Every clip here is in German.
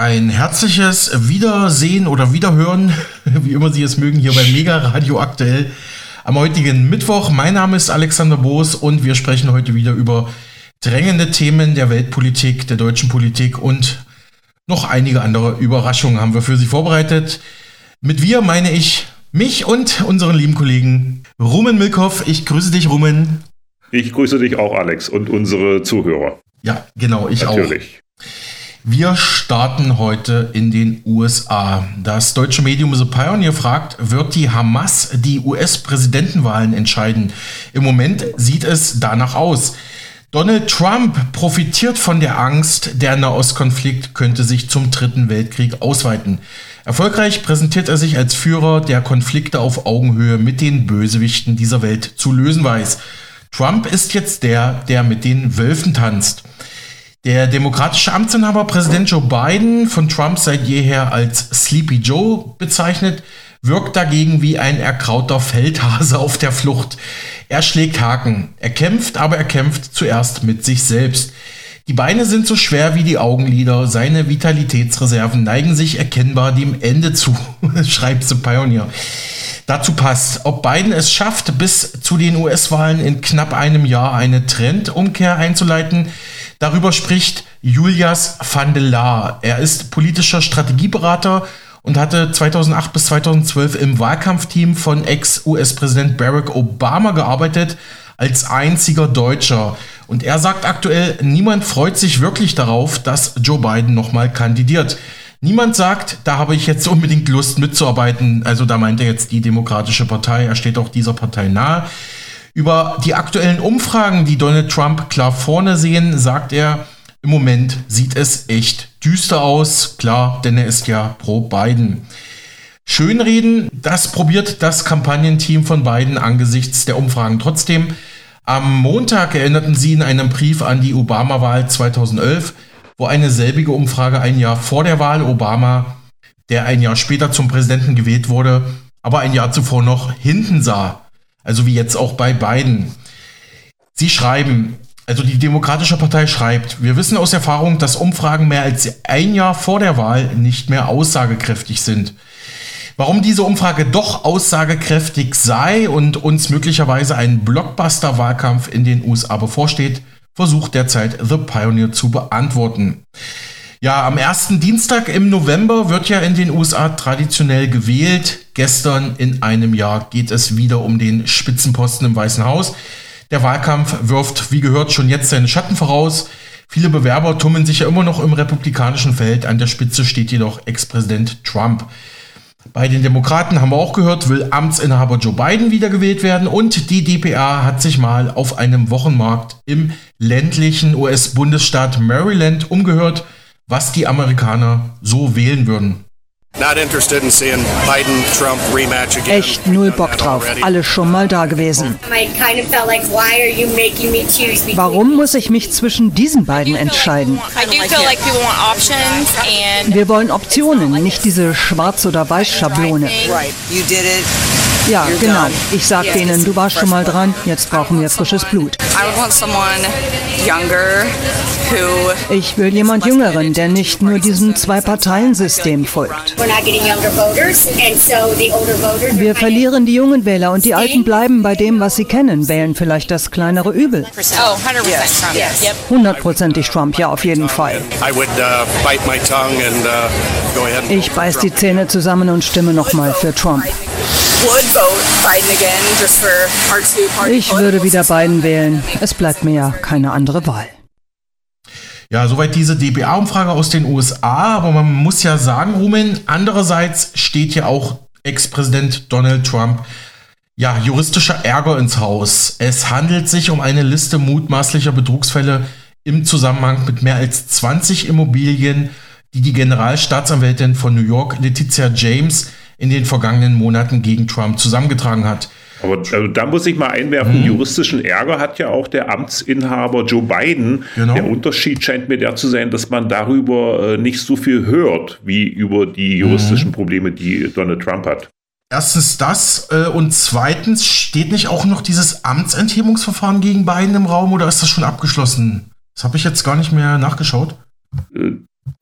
Ein herzliches Wiedersehen oder Wiederhören, wie immer Sie es mögen, hier bei Mega Radio aktuell am heutigen Mittwoch. Mein Name ist Alexander Boos und wir sprechen heute wieder über drängende Themen der Weltpolitik, der deutschen Politik und noch einige andere Überraschungen haben wir für Sie vorbereitet. Mit wir meine ich mich und unseren lieben Kollegen Rumen Milkhoff. Ich grüße dich, Rumen. Ich grüße dich auch, Alex, und unsere Zuhörer. Ja, genau, ich Natürlich. auch. Natürlich. Wir starten heute in den USA. Das deutsche Medium The Pioneer fragt, wird die Hamas die US-Präsidentenwahlen entscheiden? Im Moment sieht es danach aus. Donald Trump profitiert von der Angst, der Nahostkonflikt könnte sich zum Dritten Weltkrieg ausweiten. Erfolgreich präsentiert er sich als Führer, der Konflikte auf Augenhöhe mit den Bösewichten dieser Welt zu lösen weiß. Trump ist jetzt der, der mit den Wölfen tanzt. Der demokratische Amtsinhaber Präsident Joe Biden, von Trump seit jeher als Sleepy Joe bezeichnet, wirkt dagegen wie ein erkrauter Feldhase auf der Flucht. Er schlägt Haken. Er kämpft, aber er kämpft zuerst mit sich selbst. Die Beine sind so schwer wie die Augenlider, seine Vitalitätsreserven neigen sich erkennbar dem Ende zu, schreibt The Pioneer. Dazu passt, ob Biden es schafft, bis zu den US-Wahlen in knapp einem Jahr eine Trendumkehr einzuleiten, Darüber spricht Julias van der Laar. Er ist politischer Strategieberater und hatte 2008 bis 2012 im Wahlkampfteam von Ex-US-Präsident Barack Obama gearbeitet, als einziger Deutscher. Und er sagt aktuell, niemand freut sich wirklich darauf, dass Joe Biden nochmal kandidiert. Niemand sagt, da habe ich jetzt unbedingt Lust mitzuarbeiten. Also da meint er jetzt die Demokratische Partei. Er steht auch dieser Partei nahe. Über die aktuellen Umfragen, die Donald Trump klar vorne sehen, sagt er, im Moment sieht es echt düster aus. Klar, denn er ist ja pro Biden. Schönreden, das probiert das Kampagnenteam von Biden angesichts der Umfragen trotzdem. Am Montag erinnerten sie in einem Brief an die Obama-Wahl 2011, wo eine selbige Umfrage ein Jahr vor der Wahl Obama, der ein Jahr später zum Präsidenten gewählt wurde, aber ein Jahr zuvor noch hinten sah. Also wie jetzt auch bei Biden. Sie schreiben, also die Demokratische Partei schreibt, wir wissen aus Erfahrung, dass Umfragen mehr als ein Jahr vor der Wahl nicht mehr aussagekräftig sind. Warum diese Umfrage doch aussagekräftig sei und uns möglicherweise ein Blockbuster-Wahlkampf in den USA bevorsteht, versucht derzeit The Pioneer zu beantworten. Ja, am ersten Dienstag im November wird ja in den USA traditionell gewählt. Gestern in einem Jahr geht es wieder um den Spitzenposten im Weißen Haus. Der Wahlkampf wirft, wie gehört, schon jetzt seine Schatten voraus. Viele Bewerber tummeln sich ja immer noch im republikanischen Feld. An der Spitze steht jedoch Ex-Präsident Trump. Bei den Demokraten haben wir auch gehört, will Amtsinhaber Joe Biden wiedergewählt werden und die DPA hat sich mal auf einem Wochenmarkt im ländlichen US-Bundesstaat Maryland umgehört was die Amerikaner so wählen würden. Echt null Bock drauf. Alles schon mal da gewesen. Warum muss ich mich zwischen diesen beiden entscheiden? Wir wollen Optionen, nicht diese Schwarz- oder Weiß-Schablone. Ja, genau. Ich sag denen, du warst schon mal dran, jetzt brauchen wir frisches Blut. Ich will jemand Jüngeren, der nicht nur diesem Zwei-Parteien-System folgt. Wir verlieren die jungen Wähler und die Alten bleiben bei dem, was sie kennen, wählen vielleicht das kleinere Übel. Hundertprozentig Trump, ja, auf jeden Fall. Ich beiß die Zähne zusammen und stimme nochmal für Trump. Ich würde wieder Biden wählen. Es bleibt mir ja keine andere Wahl. Ja, soweit diese DBA-Umfrage aus den USA. Aber man muss ja sagen, Rumen, andererseits steht ja auch Ex-Präsident Donald Trump ja, juristischer Ärger ins Haus. Es handelt sich um eine Liste mutmaßlicher Betrugsfälle im Zusammenhang mit mehr als 20 Immobilien, die die Generalstaatsanwältin von New York, Letizia James, in den vergangenen Monaten gegen Trump zusammengetragen hat. Aber also, da muss ich mal einwerfen, hm. juristischen Ärger hat ja auch der Amtsinhaber Joe Biden. Genau. Der Unterschied scheint mir der zu sein, dass man darüber äh, nicht so viel hört, wie über die juristischen hm. Probleme, die Donald Trump hat. Erstens das äh, und zweitens steht nicht auch noch dieses Amtsenthebungsverfahren gegen Biden im Raum oder ist das schon abgeschlossen? Das habe ich jetzt gar nicht mehr nachgeschaut.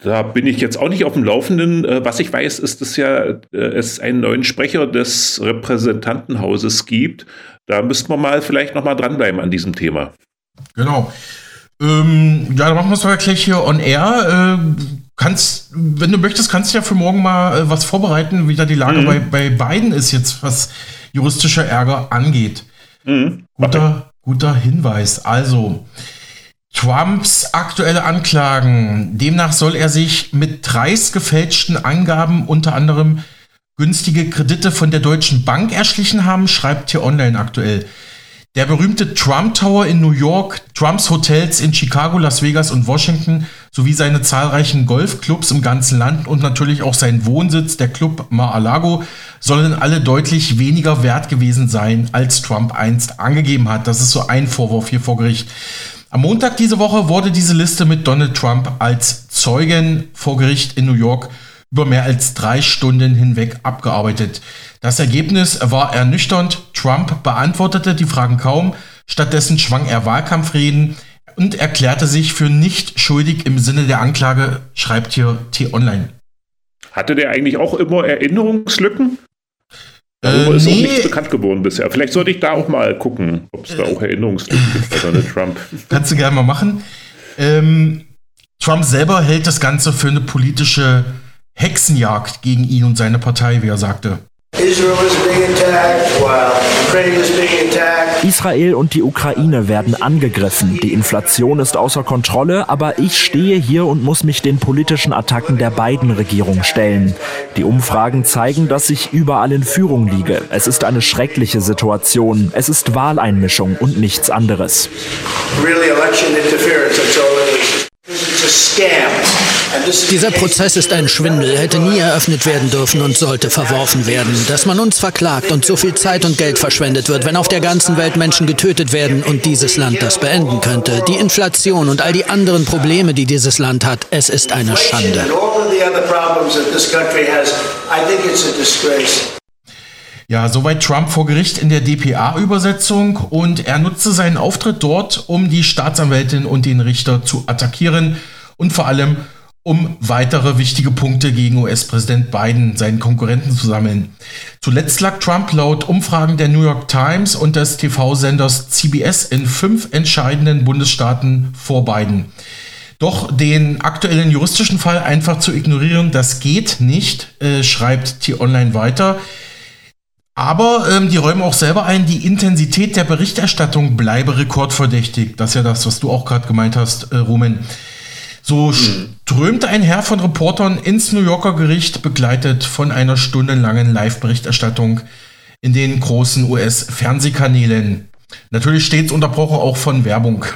Da bin ich jetzt auch nicht auf dem Laufenden. Äh, was ich weiß, ist, dass ja äh, es einen neuen Sprecher des Repräsentantenhauses gibt. Da müssten wir mal vielleicht noch mal dranbleiben an diesem Thema. Genau. Ähm, ja, dann machen wir es doch gleich hier on air. Äh, kannst, wenn du möchtest, kannst du ja für morgen mal äh, was vorbereiten, wie da die Lage mhm. bei, bei beiden ist jetzt, was juristischer Ärger angeht. Mhm. Guter, guter Hinweis. Also, Trumps aktuelle Anklagen. Demnach soll er sich mit dreist gefälschten Angaben unter anderem günstige Kredite von der Deutschen Bank erschlichen haben, schreibt hier online aktuell. Der berühmte Trump Tower in New York, Trumps Hotels in Chicago, Las Vegas und Washington sowie seine zahlreichen Golfclubs im ganzen Land und natürlich auch sein Wohnsitz, der Club Mar-a-Lago, sollen alle deutlich weniger wert gewesen sein, als Trump einst angegeben hat. Das ist so ein Vorwurf hier vor Gericht. Am Montag diese Woche wurde diese Liste mit Donald Trump als Zeugen vor Gericht in New York über mehr als drei Stunden hinweg abgearbeitet. Das Ergebnis war ernüchternd. Trump beantwortete die Fragen kaum. Stattdessen schwang er Wahlkampfreden und erklärte sich für nicht schuldig im Sinne der Anklage, schreibt hier T-Online. Hatte der eigentlich auch immer Erinnerungslücken? Darüber äh, ist nee. auch nichts bekannt geworden bisher. Vielleicht sollte ich da auch mal gucken, ob es da auch Erinnerungslücken gibt bei Donald Trump. Kannst du gerne mal machen. Ähm, Trump selber hält das Ganze für eine politische Hexenjagd gegen ihn und seine Partei, wie er sagte. Israel und die Ukraine werden angegriffen. Die Inflation ist außer Kontrolle, aber ich stehe hier und muss mich den politischen Attacken der beiden Regierungen stellen. Die Umfragen zeigen, dass ich überall in Führung liege. Es ist eine schreckliche Situation. Es ist Wahleinmischung und nichts anderes. Really dieser Prozess ist ein Schwindel, hätte nie eröffnet werden dürfen und sollte verworfen werden. Dass man uns verklagt und so viel Zeit und Geld verschwendet wird, wenn auf der ganzen Welt Menschen getötet werden und dieses Land das beenden könnte. Die Inflation und all die anderen Probleme, die dieses Land hat, es ist eine Schande. Ja, soweit Trump vor Gericht in der DPA-Übersetzung und er nutzte seinen Auftritt dort, um die Staatsanwältin und den Richter zu attackieren und vor allem um weitere wichtige Punkte gegen US-Präsident Biden, seinen Konkurrenten zu sammeln. Zuletzt lag Trump laut Umfragen der New York Times und des TV-Senders CBS in fünf entscheidenden Bundesstaaten vor Biden. Doch den aktuellen juristischen Fall einfach zu ignorieren, das geht nicht, äh, schreibt T-Online weiter. Aber ähm, die räumen auch selber ein, die Intensität der Berichterstattung bleibe rekordverdächtig. Das ist ja das, was du auch gerade gemeint hast, äh, Roman. So mhm. strömte ein Herr von Reportern ins New Yorker Gericht, begleitet von einer stundenlangen Live-Berichterstattung in den großen US-Fernsehkanälen. Natürlich stets unterbrochen auch von Werbung.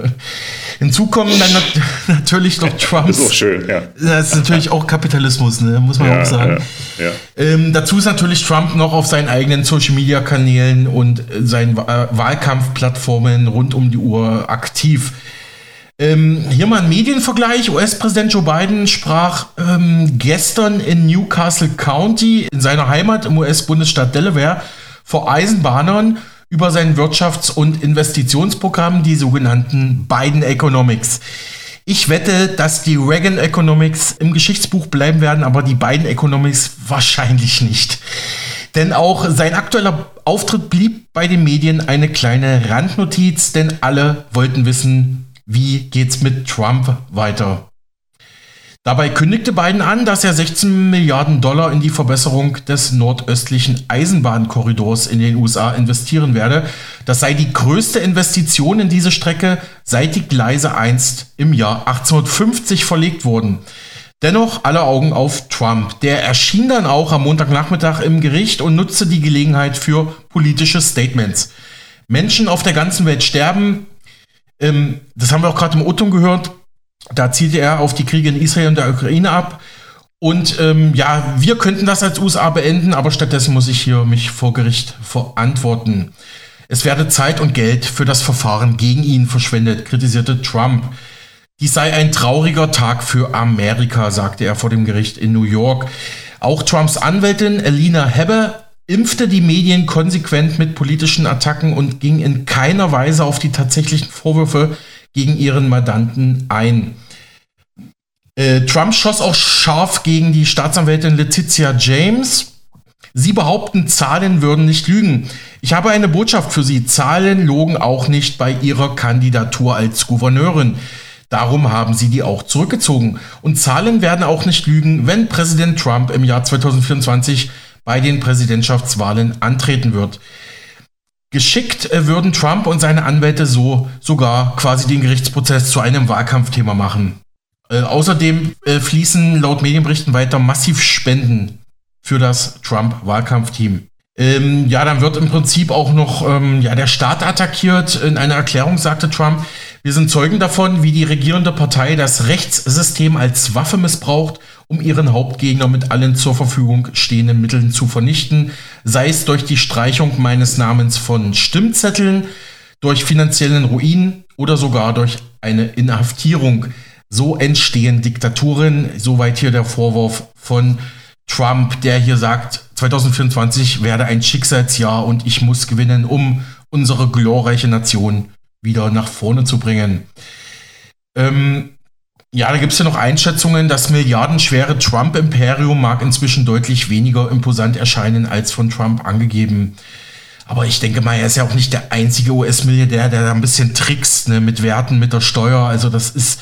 Hinzu kommen dann nat natürlich noch Trumps. Das ist auch schön, ja. Das ist natürlich auch Kapitalismus, ne? muss man ja, auch sagen. Ja, ja. Ähm, dazu ist natürlich Trump noch auf seinen eigenen Social-Media-Kanälen und seinen Wahlkampfplattformen rund um die Uhr aktiv. Ähm, hier mal ein Medienvergleich. US-Präsident Joe Biden sprach ähm, gestern in Newcastle County, in seiner Heimat im US-Bundesstaat Delaware, vor Eisenbahnern über sein Wirtschafts- und Investitionsprogramm, die sogenannten Biden Economics. Ich wette, dass die Reagan Economics im Geschichtsbuch bleiben werden, aber die Biden Economics wahrscheinlich nicht. Denn auch sein aktueller Auftritt blieb bei den Medien eine kleine Randnotiz, denn alle wollten wissen, wie geht's mit Trump weiter? Dabei kündigte Biden an, dass er 16 Milliarden Dollar in die Verbesserung des nordöstlichen Eisenbahnkorridors in den USA investieren werde. Das sei die größte Investition in diese Strecke, seit die Gleise einst im Jahr 1850 verlegt wurden. Dennoch alle Augen auf Trump. Der erschien dann auch am Montagnachmittag im Gericht und nutzte die Gelegenheit für politische Statements. Menschen auf der ganzen Welt sterben, ähm, das haben wir auch gerade im Oton gehört. Da zielte er auf die Kriege in Israel und der Ukraine ab. Und ähm, ja, wir könnten das als USA beenden, aber stattdessen muss ich hier mich vor Gericht verantworten. Es werde Zeit und Geld für das Verfahren gegen ihn verschwendet, kritisierte Trump. Dies sei ein trauriger Tag für Amerika, sagte er vor dem Gericht in New York. Auch Trumps Anwältin Elina Hebbe impfte die Medien konsequent mit politischen Attacken und ging in keiner Weise auf die tatsächlichen Vorwürfe gegen ihren Mandanten ein. Äh, Trump schoss auch scharf gegen die Staatsanwältin Letizia James. Sie behaupten, Zahlen würden nicht lügen. Ich habe eine Botschaft für Sie. Zahlen logen auch nicht bei Ihrer Kandidatur als Gouverneurin. Darum haben sie die auch zurückgezogen. Und Zahlen werden auch nicht lügen, wenn Präsident Trump im Jahr 2024 bei den Präsidentschaftswahlen antreten wird. Geschickt äh, würden Trump und seine Anwälte so sogar quasi den Gerichtsprozess zu einem Wahlkampfthema machen. Äh, außerdem äh, fließen laut Medienberichten weiter massiv Spenden für das Trump-Wahlkampfteam. Ähm, ja, dann wird im Prinzip auch noch ähm, ja, der Staat attackiert. In einer Erklärung sagte Trump, wir sind Zeugen davon, wie die regierende Partei das Rechtssystem als Waffe missbraucht, um ihren Hauptgegner mit allen zur Verfügung stehenden Mitteln zu vernichten, sei es durch die Streichung meines Namens von Stimmzetteln, durch finanziellen Ruin oder sogar durch eine Inhaftierung. So entstehen Diktaturen. Soweit hier der Vorwurf von Trump, der hier sagt, 2024 werde ein Schicksalsjahr und ich muss gewinnen, um unsere glorreiche Nation wieder nach vorne zu bringen. Ähm, ja, da gibt es ja noch Einschätzungen, das milliardenschwere Trump-Imperium mag inzwischen deutlich weniger imposant erscheinen als von Trump angegeben. Aber ich denke mal, er ist ja auch nicht der einzige US-Milliardär, der da ein bisschen trickst ne, mit Werten, mit der Steuer. Also das ist,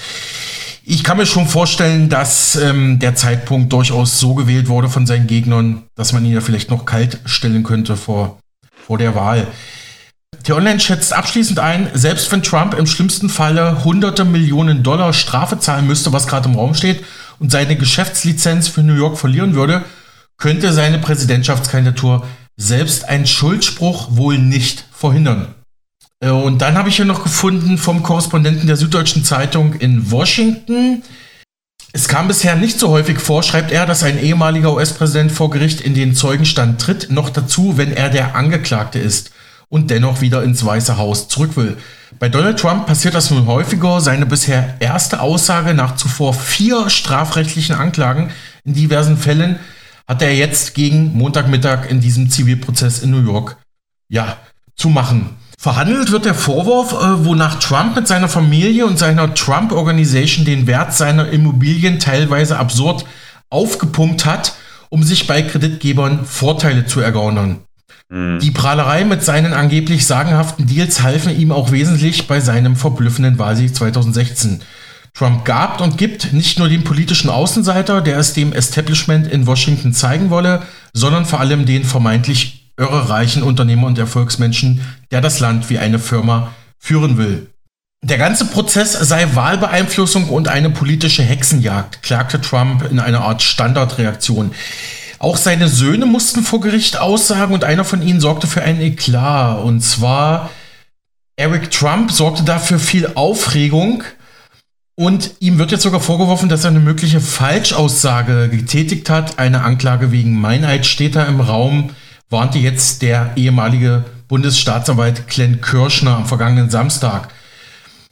ich kann mir schon vorstellen, dass ähm, der Zeitpunkt durchaus so gewählt wurde von seinen Gegnern, dass man ihn ja vielleicht noch kalt stellen könnte vor, vor der Wahl. T-Online schätzt abschließend ein, selbst wenn Trump im schlimmsten Falle hunderte Millionen Dollar Strafe zahlen müsste, was gerade im Raum steht, und seine Geschäftslizenz für New York verlieren würde, könnte seine Präsidentschaftskandidatur selbst einen Schuldspruch wohl nicht verhindern. Äh, und dann habe ich hier noch gefunden vom Korrespondenten der Süddeutschen Zeitung in Washington. Es kam bisher nicht so häufig vor, schreibt er, dass ein ehemaliger US-Präsident vor Gericht in den Zeugenstand tritt, noch dazu, wenn er der Angeklagte ist und dennoch wieder ins Weiße Haus zurück will. Bei Donald Trump passiert das nun häufiger. Seine bisher erste Aussage nach zuvor vier strafrechtlichen Anklagen in diversen Fällen hat er jetzt gegen Montagmittag in diesem Zivilprozess in New York ja zu machen. Verhandelt wird der Vorwurf, äh, wonach Trump mit seiner Familie und seiner Trump Organization den Wert seiner Immobilien teilweise absurd aufgepumpt hat, um sich bei Kreditgebern Vorteile zu ergaunern. Mhm. Die Prahlerei mit seinen angeblich sagenhaften Deals halfen ihm auch wesentlich bei seinem verblüffenden Wahlsieg 2016. Trump gab und gibt nicht nur den politischen Außenseiter, der es dem Establishment in Washington zeigen wolle, sondern vor allem den vermeintlich irrereichen Unternehmer und Erfolgsmenschen, der das Land wie eine Firma führen will. Der ganze Prozess sei Wahlbeeinflussung und eine politische Hexenjagd, klagte Trump in einer Art Standardreaktion. Auch seine Söhne mussten vor Gericht aussagen und einer von ihnen sorgte für einen Eklat. Und zwar Eric Trump sorgte dafür viel Aufregung. Und ihm wird jetzt sogar vorgeworfen, dass er eine mögliche Falschaussage getätigt hat. Eine Anklage wegen Meinheit steht da im Raum, warnte jetzt der ehemalige Bundesstaatsanwalt Glenn Kirschner am vergangenen Samstag.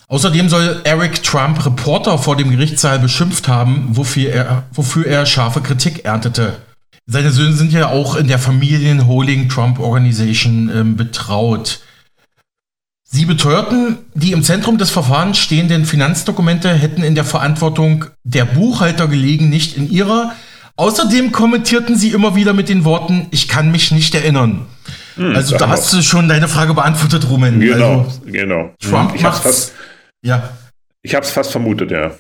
Außerdem soll Eric Trump Reporter vor dem Gerichtssaal beschimpft haben, wofür er, wofür er scharfe Kritik erntete. Seine Söhne sind ja auch in der Familienholding Trump Organization ähm, betraut. Sie beteuerten, die im Zentrum des Verfahrens stehenden Finanzdokumente hätten in der Verantwortung der Buchhalter gelegen, nicht in ihrer. Außerdem kommentierten sie immer wieder mit den Worten, ich kann mich nicht erinnern. Hm, also da hast du schon deine Frage beantwortet, Rumen. Genau, also, genau. Trump ich macht's. ja. Ich habe es fast vermutet, ja.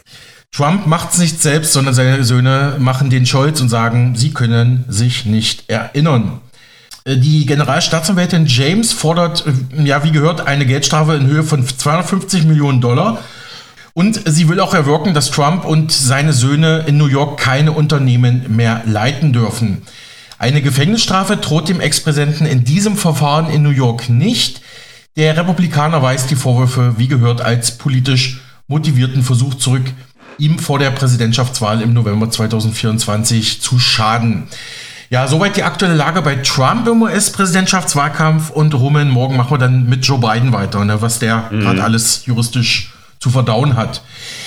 Trump macht es nicht selbst, sondern seine Söhne machen den Scholz und sagen, sie können sich nicht erinnern. Äh, die Generalstaatsanwältin James fordert, äh, ja, wie gehört, eine Geldstrafe in Höhe von 250 Millionen Dollar. Und sie will auch erwirken, dass Trump und seine Söhne in New York keine Unternehmen mehr leiten dürfen. Eine Gefängnisstrafe droht dem Ex-Präsidenten in diesem Verfahren in New York nicht. Der Republikaner weist die Vorwürfe, wie gehört, als politisch motivierten Versuch zurück, ihm vor der Präsidentschaftswahl im November 2024 zu schaden. Ja, soweit die aktuelle Lage bei Trump im US-Präsidentschaftswahlkampf und Rumen, morgen machen wir dann mit Joe Biden weiter, ne, was der mhm. gerade alles juristisch zu verdauen hat.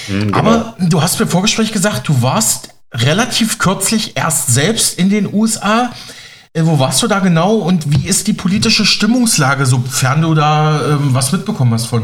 Mhm, genau. Aber du hast mir Vorgespräch gesagt, du warst relativ kürzlich erst selbst in den USA. Äh, wo warst du da genau und wie ist die politische Stimmungslage, sofern du da ähm, was mitbekommen hast von?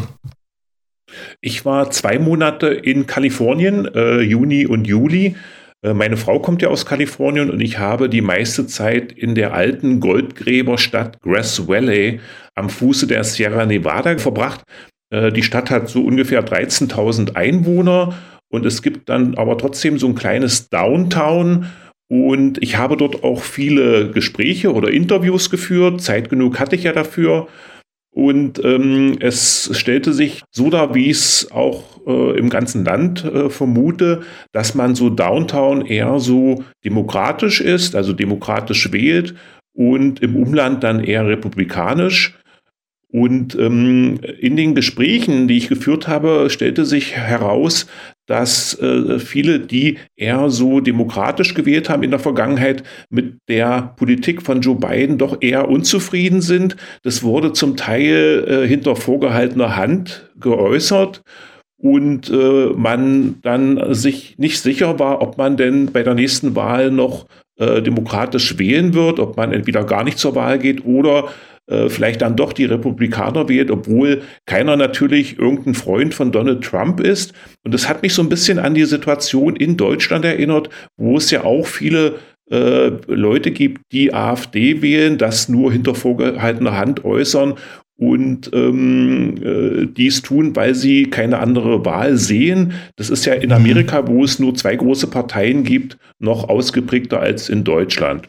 Ich war zwei Monate in Kalifornien, äh, Juni und Juli. Äh, meine Frau kommt ja aus Kalifornien und ich habe die meiste Zeit in der alten Goldgräberstadt Grass Valley am Fuße der Sierra Nevada verbracht. Äh, die Stadt hat so ungefähr 13.000 Einwohner und es gibt dann aber trotzdem so ein kleines Downtown. Und ich habe dort auch viele Gespräche oder Interviews geführt. Zeit genug hatte ich ja dafür. Und ähm, es stellte sich so dar, wie ich es auch äh, im ganzen Land äh, vermute, dass man so Downtown eher so demokratisch ist, also demokratisch wählt und im Umland dann eher republikanisch. Und ähm, in den Gesprächen, die ich geführt habe, stellte sich heraus, dass äh, viele, die eher so demokratisch gewählt haben in der Vergangenheit, mit der Politik von Joe Biden doch eher unzufrieden sind. Das wurde zum Teil äh, hinter vorgehaltener Hand geäußert und äh, man dann sich nicht sicher war, ob man denn bei der nächsten Wahl noch äh, demokratisch wählen wird, ob man entweder gar nicht zur Wahl geht oder äh, vielleicht dann doch die Republikaner wählt, obwohl keiner natürlich irgendein Freund von Donald Trump ist. Und das hat mich so ein bisschen an die Situation in Deutschland erinnert, wo es ja auch viele äh, Leute gibt, die AfD wählen, das nur hinter vorgehaltener Hand äußern und ähm, äh, dies tun, weil sie keine andere Wahl sehen. Das ist ja in mhm. Amerika, wo es nur zwei große Parteien gibt, noch ausgeprägter als in Deutschland.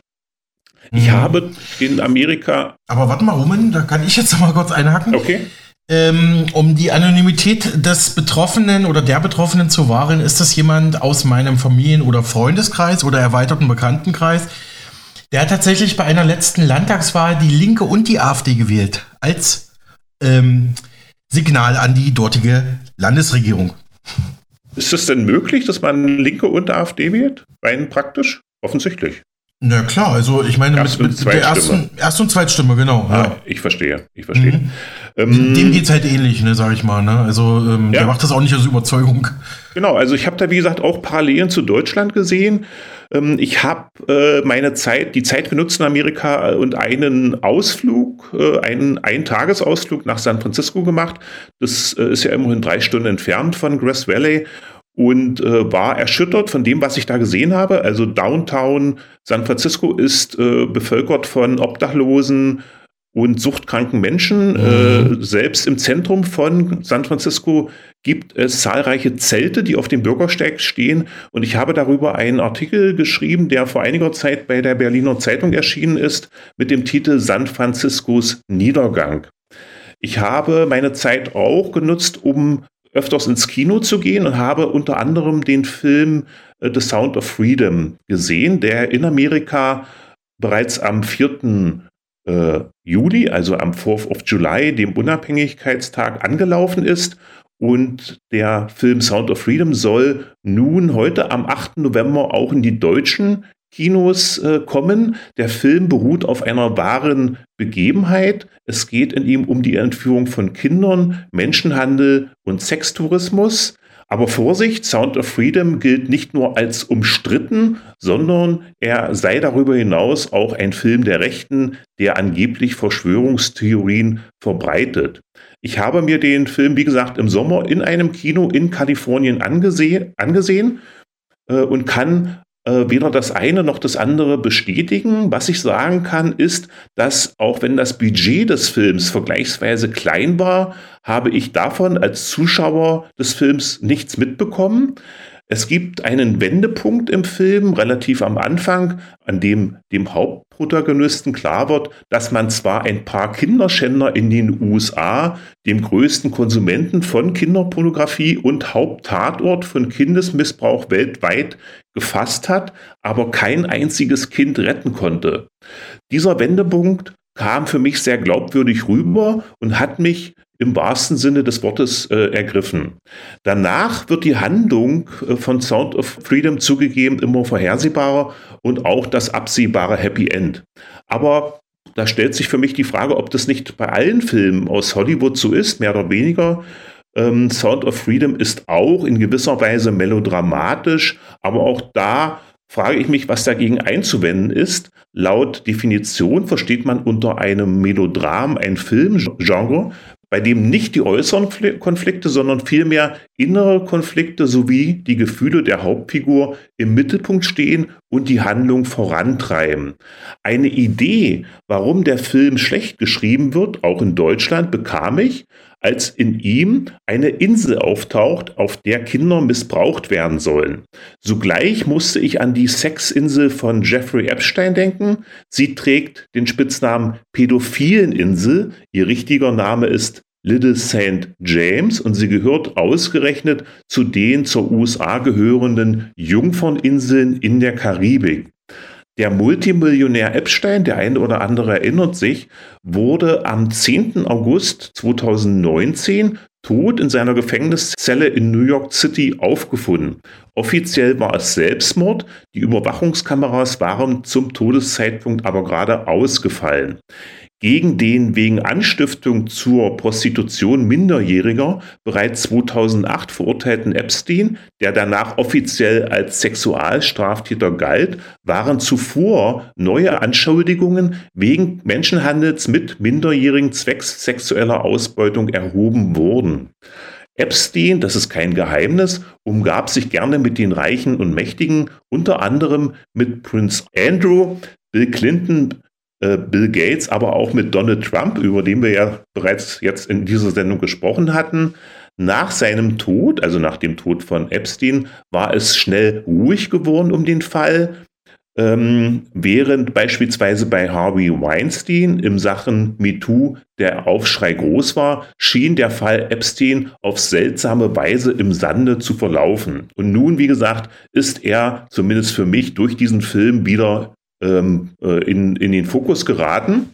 Ich mhm. habe in Amerika. Aber warte mal, Roman, da kann ich jetzt noch mal kurz einhaken. Okay. Ähm, um die Anonymität des Betroffenen oder der Betroffenen zu wahren, ist das jemand aus meinem Familien- oder Freundeskreis oder erweiterten Bekanntenkreis, der hat tatsächlich bei einer letzten Landtagswahl die Linke und die AfD gewählt als ähm, Signal an die dortige Landesregierung. Ist es denn möglich, dass man Linke und AfD wählt? Rein praktisch? Offensichtlich. Na klar, also ich meine Erst mit, mit der ersten, Erst- und Zweitstimme, genau. Ah, ja. Ich verstehe, ich verstehe. Mhm. Ähm, Dem geht es halt ähnlich, ne, sag ich mal. Ne? Also ähm, ja. der macht das auch nicht aus Überzeugung. Genau, also ich habe da wie gesagt auch Parallelen zu Deutschland gesehen. Ähm, ich habe äh, meine Zeit, die Zeit genutzt in Amerika und einen Ausflug, äh, einen Eintagesausflug nach San Francisco gemacht. Das äh, ist ja immerhin drei Stunden entfernt von Grass Valley und äh, war erschüttert von dem, was ich da gesehen habe. Also Downtown San Francisco ist äh, bevölkert von Obdachlosen und suchtkranken Menschen. Mhm. Äh, selbst im Zentrum von San Francisco gibt es zahlreiche Zelte, die auf dem Bürgersteig stehen. Und ich habe darüber einen Artikel geschrieben, der vor einiger Zeit bei der Berliner Zeitung erschienen ist, mit dem Titel San Franciscos Niedergang. Ich habe meine Zeit auch genutzt, um öfters ins Kino zu gehen und habe unter anderem den Film äh, The Sound of Freedom gesehen, der in Amerika bereits am 4. Äh, Juli, also am 4th of July, dem Unabhängigkeitstag, angelaufen ist. Und der Film Sound of Freedom soll nun heute am 8. November auch in die deutschen Kinos äh, kommen. Der Film beruht auf einer wahren Begebenheit. Es geht in ihm um die Entführung von Kindern, Menschenhandel und Sextourismus. Aber Vorsicht, Sound of Freedom gilt nicht nur als umstritten, sondern er sei darüber hinaus auch ein Film der Rechten, der angeblich Verschwörungstheorien verbreitet. Ich habe mir den Film, wie gesagt, im Sommer in einem Kino in Kalifornien angesehen, angesehen äh, und kann äh, weder das eine noch das andere bestätigen. Was ich sagen kann, ist, dass auch wenn das Budget des Films vergleichsweise klein war, habe ich davon als Zuschauer des Films nichts mitbekommen. Es gibt einen Wendepunkt im Film relativ am Anfang, an dem dem Hauptprotagonisten klar wird, dass man zwar ein paar Kinderschänder in den USA, dem größten Konsumenten von Kinderpornografie und Haupttatort von Kindesmissbrauch weltweit gefasst hat, aber kein einziges Kind retten konnte. Dieser Wendepunkt kam für mich sehr glaubwürdig rüber und hat mich im wahrsten Sinne des Wortes äh, ergriffen. Danach wird die Handlung äh, von Sound of Freedom zugegeben immer vorhersehbarer und auch das absehbare Happy End. Aber da stellt sich für mich die Frage, ob das nicht bei allen Filmen aus Hollywood so ist, mehr oder weniger. Ähm, Sound of Freedom ist auch in gewisser Weise melodramatisch, aber auch da frage ich mich, was dagegen einzuwenden ist. Laut Definition versteht man unter einem Melodram ein Filmgenre, bei dem nicht die äußeren Konflikte, sondern vielmehr innere Konflikte sowie die Gefühle der Hauptfigur im Mittelpunkt stehen und die Handlung vorantreiben. Eine Idee, warum der Film schlecht geschrieben wird, auch in Deutschland, bekam ich, als in ihm eine Insel auftaucht, auf der Kinder missbraucht werden sollen. Sogleich musste ich an die Sexinsel von Jeffrey Epstein denken. Sie trägt den Spitznamen Pädophileninsel. Ihr richtiger Name ist Little St. James und sie gehört ausgerechnet zu den zur USA gehörenden Jungferninseln in der Karibik. Der Multimillionär Epstein, der eine oder andere erinnert sich, wurde am 10. August 2019 tot in seiner Gefängniszelle in New York City aufgefunden. Offiziell war es Selbstmord, die Überwachungskameras waren zum Todeszeitpunkt aber gerade ausgefallen gegen den wegen Anstiftung zur Prostitution Minderjähriger bereits 2008 verurteilten Epstein, der danach offiziell als Sexualstraftäter galt, waren zuvor neue Anschuldigungen wegen Menschenhandels mit Minderjährigen zwecks sexueller Ausbeutung erhoben worden. Epstein, das ist kein Geheimnis, umgab sich gerne mit den Reichen und Mächtigen, unter anderem mit Prince Andrew, Bill Clinton, äh, Bill Gates, aber auch mit Donald Trump, über den wir ja bereits jetzt in dieser Sendung gesprochen hatten. Nach seinem Tod, also nach dem Tod von Epstein, war es schnell ruhig geworden um den Fall. Ähm, während beispielsweise bei Harvey Weinstein im Sachen MeToo der Aufschrei groß war, schien der Fall Epstein auf seltsame Weise im Sande zu verlaufen. Und nun, wie gesagt, ist er zumindest für mich durch diesen Film wieder ähm, äh, in, in den Fokus geraten.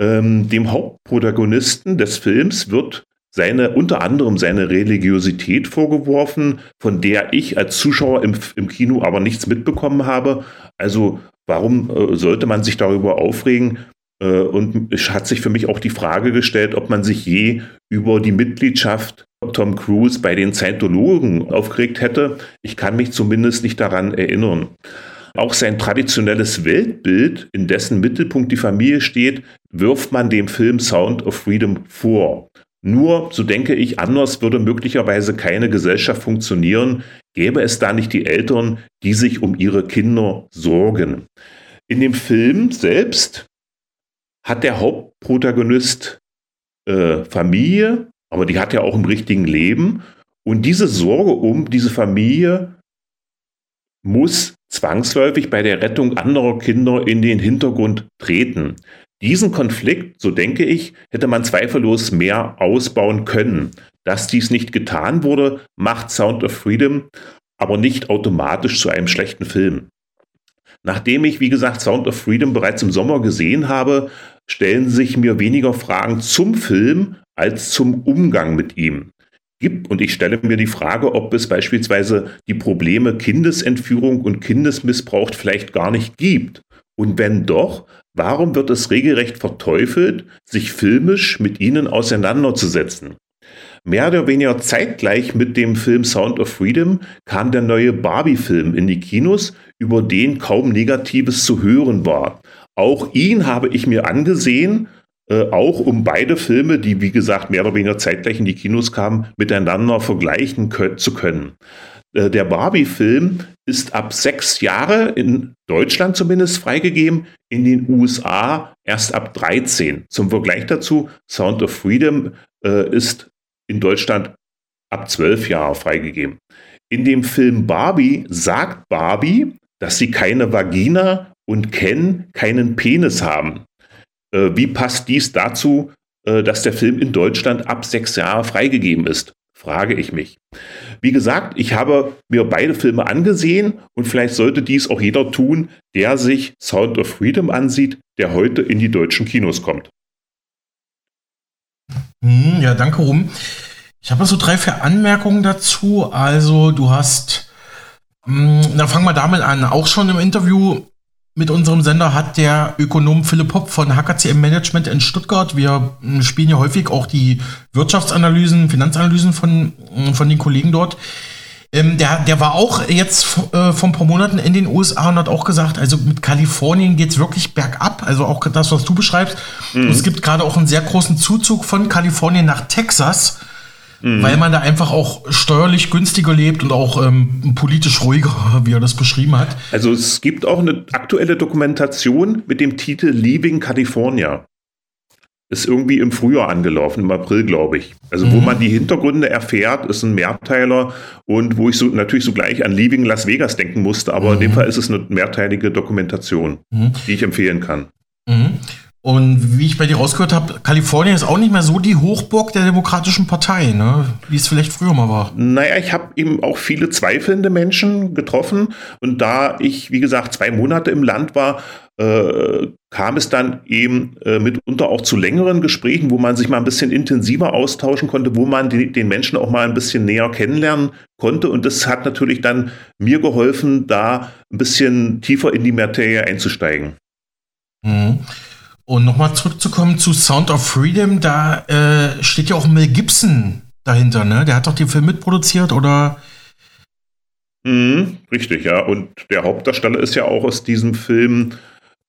Ähm, dem Hauptprotagonisten des Films wird seine, unter anderem seine Religiosität vorgeworfen, von der ich als Zuschauer im, im Kino aber nichts mitbekommen habe. Also warum äh, sollte man sich darüber aufregen? Äh, und es hat sich für mich auch die Frage gestellt, ob man sich je über die Mitgliedschaft Tom Cruise bei den Scientologen aufgeregt hätte. Ich kann mich zumindest nicht daran erinnern. Auch sein traditionelles Weltbild, in dessen Mittelpunkt die Familie steht, wirft man dem Film Sound of Freedom vor. Nur, so denke ich, anders würde möglicherweise keine Gesellschaft funktionieren, gäbe es da nicht die Eltern, die sich um ihre Kinder sorgen. In dem Film selbst hat der Hauptprotagonist äh, Familie, aber die hat er auch im richtigen Leben. Und diese Sorge um diese Familie muss zwangsläufig bei der Rettung anderer Kinder in den Hintergrund treten. Diesen Konflikt, so denke ich, hätte man zweifellos mehr ausbauen können. Dass dies nicht getan wurde, macht Sound of Freedom aber nicht automatisch zu einem schlechten Film. Nachdem ich, wie gesagt, Sound of Freedom bereits im Sommer gesehen habe, stellen sich mir weniger Fragen zum Film als zum Umgang mit ihm gibt. Und ich stelle mir die Frage, ob es beispielsweise die Probleme Kindesentführung und Kindesmissbrauch vielleicht gar nicht gibt. Und wenn doch, warum wird es regelrecht verteufelt, sich filmisch mit ihnen auseinanderzusetzen? Mehr oder weniger zeitgleich mit dem Film Sound of Freedom kam der neue Barbie-Film in die Kinos, über den kaum Negatives zu hören war. Auch ihn habe ich mir angesehen äh, auch um beide Filme, die wie gesagt mehr oder weniger zeitgleich in die Kinos kamen, miteinander vergleichen zu können. Äh, der Barbie-Film ist ab sechs Jahre in Deutschland zumindest freigegeben, in den USA erst ab 13. Zum Vergleich dazu, Sound of Freedom äh, ist in Deutschland ab zwölf Jahre freigegeben. In dem Film Barbie sagt Barbie, dass sie keine Vagina und Ken keinen Penis haben. Äh, wie passt dies dazu, äh, dass der Film in Deutschland ab sechs Jahre freigegeben ist? Frage ich mich. Wie gesagt, ich habe mir beide Filme angesehen und vielleicht sollte dies auch jeder tun, der sich Sound of Freedom ansieht, der heute in die deutschen Kinos kommt. Hm, ja, danke, Rum. Ich habe so drei, vier Anmerkungen dazu. Also, du hast, hm, na, fangen wir damit an. Auch schon im Interview mit unserem Sender hat der Ökonom Philipp Hopp von HKCM Management in Stuttgart. Wir spielen ja häufig auch die Wirtschaftsanalysen, Finanzanalysen von, hm, von den Kollegen dort. Ähm, der, der war auch jetzt äh, vor ein paar Monaten in den USA und hat auch gesagt, also mit Kalifornien geht es wirklich bergab. Also auch das, was du beschreibst. Mhm. Es gibt gerade auch einen sehr großen Zuzug von Kalifornien nach Texas, mhm. weil man da einfach auch steuerlich günstiger lebt und auch ähm, politisch ruhiger, wie er das beschrieben hat. Also es gibt auch eine aktuelle Dokumentation mit dem Titel Leaving California ist irgendwie im Frühjahr angelaufen, im April, glaube ich. Also mhm. wo man die Hintergründe erfährt, ist ein Mehrteiler und wo ich so natürlich so gleich an Leaving Las Vegas denken musste, aber mhm. in dem mhm. Fall ist es eine mehrteilige Dokumentation, mhm. die ich empfehlen kann. Und wie ich bei dir rausgehört habe, Kalifornien ist auch nicht mehr so die Hochburg der Demokratischen Partei, ne? wie es vielleicht früher mal war. Naja, ich habe eben auch viele zweifelnde Menschen getroffen. Und da ich, wie gesagt, zwei Monate im Land war, äh, kam es dann eben äh, mitunter auch zu längeren Gesprächen, wo man sich mal ein bisschen intensiver austauschen konnte, wo man die, den Menschen auch mal ein bisschen näher kennenlernen konnte. Und das hat natürlich dann mir geholfen, da ein bisschen tiefer in die Materie einzusteigen. Mhm. Und nochmal zurückzukommen zu Sound of Freedom, da äh, steht ja auch Mel Gibson dahinter, ne? Der hat doch den Film mitproduziert, oder? Mhm, richtig, ja. Und der Hauptdarsteller ist ja auch aus diesem Film,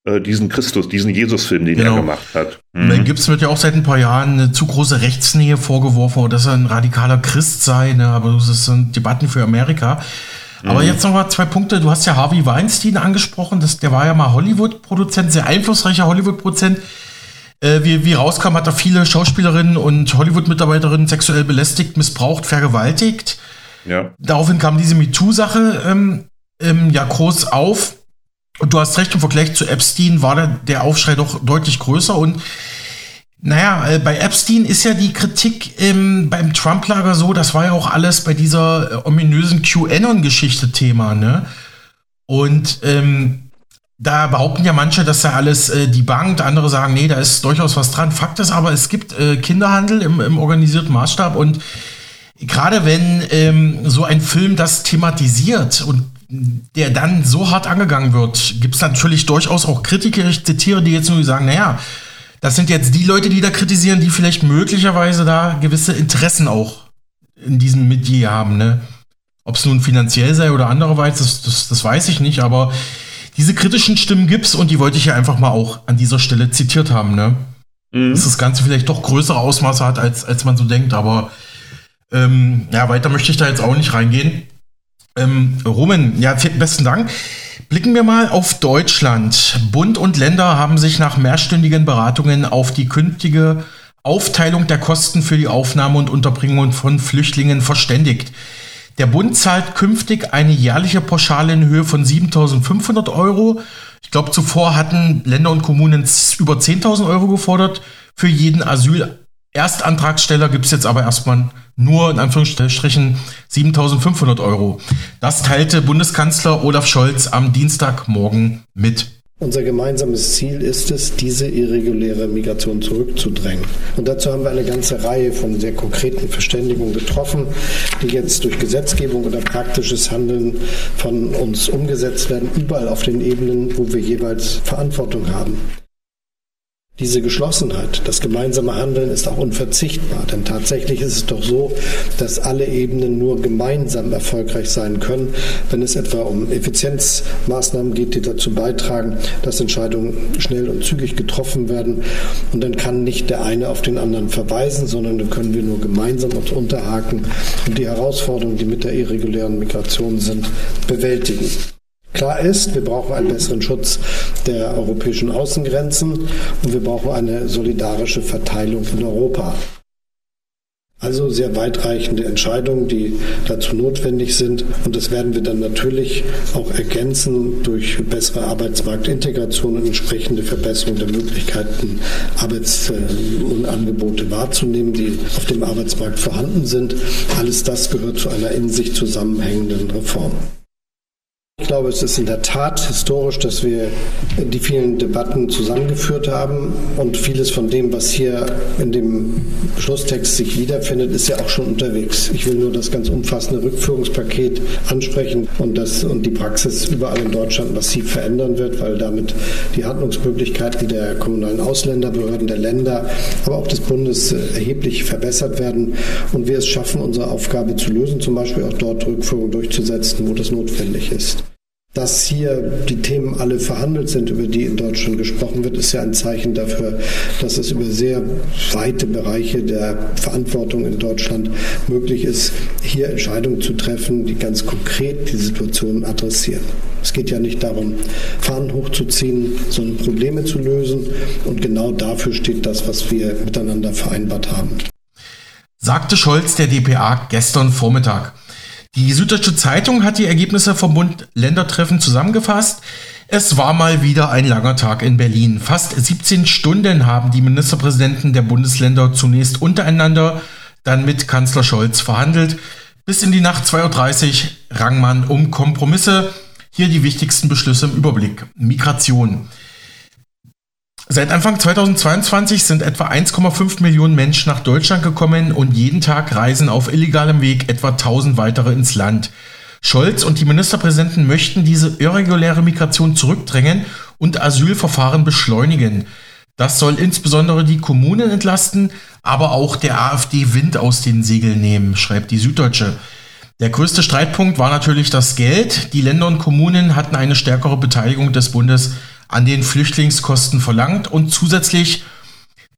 äh, diesen Christus, diesen Jesus-Film, den genau. er gemacht hat. Mhm. Mel Gibson wird ja auch seit ein paar Jahren eine zu große Rechtsnähe vorgeworfen, dass er ein radikaler Christ sei, ne? Aber das sind Debatten für Amerika. Aber mhm. jetzt noch mal zwei Punkte. Du hast ja Harvey Weinstein angesprochen. Das, der war ja mal Hollywood-Produzent, sehr einflussreicher Hollywood-Produzent. Äh, wie, wie rauskam, hat er viele Schauspielerinnen und Hollywood-Mitarbeiterinnen sexuell belästigt, missbraucht, vergewaltigt. Ja. Daraufhin kam diese MeToo-Sache ähm, ähm, ja groß auf. Und du hast recht, im Vergleich zu Epstein war der, der Aufschrei doch deutlich größer. Und naja, äh, bei Epstein ist ja die Kritik ähm, beim Trump-Lager so, das war ja auch alles bei dieser äh, ominösen QAnon-Geschichte Thema, ne? Und ähm, da behaupten ja manche, dass da alles äh, die Bank, andere sagen, nee, da ist durchaus was dran. Fakt ist aber, es gibt äh, Kinderhandel im, im organisierten Maßstab und gerade wenn ähm, so ein Film das thematisiert und der dann so hart angegangen wird, gibt es natürlich durchaus auch Kritiker, die jetzt nur sagen, naja, das sind jetzt die Leute, die da kritisieren, die vielleicht möglicherweise da gewisse Interessen auch in diesem Metier haben. Ne? Ob es nun finanziell sei oder andererweise, das, das, das weiß ich nicht, aber diese kritischen Stimmen gibt es und die wollte ich ja einfach mal auch an dieser Stelle zitiert haben. Ne? Mhm. Dass das Ganze vielleicht doch größere Ausmaße hat, als, als man so denkt, aber ähm, ja, weiter möchte ich da jetzt auch nicht reingehen. Ähm, Roman, ja, besten Dank. Blicken wir mal auf Deutschland. Bund und Länder haben sich nach mehrstündigen Beratungen auf die künftige Aufteilung der Kosten für die Aufnahme und Unterbringung von Flüchtlingen verständigt. Der Bund zahlt künftig eine jährliche Pauschale in Höhe von 7.500 Euro. Ich glaube, zuvor hatten Länder und Kommunen über 10.000 Euro gefordert. Für jeden Asyl-Erstantragsteller gibt es jetzt aber erstmal nur in Anführungsstrichen 7.500 Euro. Das teilte Bundeskanzler Olaf Scholz am Dienstagmorgen mit. Unser gemeinsames Ziel ist es, diese irreguläre Migration zurückzudrängen. Und dazu haben wir eine ganze Reihe von sehr konkreten Verständigungen getroffen, die jetzt durch Gesetzgebung oder praktisches Handeln von uns umgesetzt werden, überall auf den Ebenen, wo wir jeweils Verantwortung haben. Diese Geschlossenheit, das gemeinsame Handeln ist auch unverzichtbar, denn tatsächlich ist es doch so, dass alle Ebenen nur gemeinsam erfolgreich sein können, wenn es etwa um Effizienzmaßnahmen geht, die dazu beitragen, dass Entscheidungen schnell und zügig getroffen werden. Und dann kann nicht der eine auf den anderen verweisen, sondern dann können wir nur gemeinsam uns unterhaken und die Herausforderungen, die mit der irregulären Migration sind, bewältigen. Klar ist, wir brauchen einen besseren Schutz der europäischen Außengrenzen und wir brauchen eine solidarische Verteilung in Europa. Also sehr weitreichende Entscheidungen, die dazu notwendig sind. Und das werden wir dann natürlich auch ergänzen durch bessere Arbeitsmarktintegration und entsprechende Verbesserung der Möglichkeiten, Arbeitsangebote wahrzunehmen, die auf dem Arbeitsmarkt vorhanden sind. Alles das gehört zu einer in sich zusammenhängenden Reform. Glaube, es ist in der Tat historisch, dass wir die vielen Debatten zusammengeführt haben und vieles von dem, was hier in dem Beschlusstext sich wiederfindet, ist ja auch schon unterwegs. Ich will nur das ganz umfassende Rückführungspaket ansprechen und, das, und die Praxis überall in Deutschland massiv verändern wird, weil damit die Handlungsmöglichkeiten der kommunalen Ausländerbehörden, der Länder, aber auch des Bundes erheblich verbessert werden und wir es schaffen, unsere Aufgabe zu lösen, zum Beispiel auch dort Rückführung durchzusetzen, wo das notwendig ist. Dass hier die Themen alle verhandelt sind, über die in Deutschland gesprochen wird, ist ja ein Zeichen dafür, dass es über sehr weite Bereiche der Verantwortung in Deutschland möglich ist, hier Entscheidungen zu treffen, die ganz konkret die Situation adressieren. Es geht ja nicht darum, Fahnen hochzuziehen, sondern Probleme zu lösen. Und genau dafür steht das, was wir miteinander vereinbart haben. Sagte Scholz der DPA gestern Vormittag. Die Süddeutsche Zeitung hat die Ergebnisse vom Bund-Länder-Treffen zusammengefasst. Es war mal wieder ein langer Tag in Berlin. Fast 17 Stunden haben die Ministerpräsidenten der Bundesländer zunächst untereinander, dann mit Kanzler Scholz verhandelt. Bis in die Nacht 2.30 Uhr rang man um Kompromisse. Hier die wichtigsten Beschlüsse im Überblick. Migration. Seit Anfang 2022 sind etwa 1,5 Millionen Menschen nach Deutschland gekommen und jeden Tag reisen auf illegalem Weg etwa 1000 weitere ins Land. Scholz und die Ministerpräsidenten möchten diese irreguläre Migration zurückdrängen und Asylverfahren beschleunigen. Das soll insbesondere die Kommunen entlasten, aber auch der AfD Wind aus den Segeln nehmen, schreibt die Süddeutsche. Der größte Streitpunkt war natürlich das Geld. Die Länder und Kommunen hatten eine stärkere Beteiligung des Bundes an den Flüchtlingskosten verlangt und zusätzlich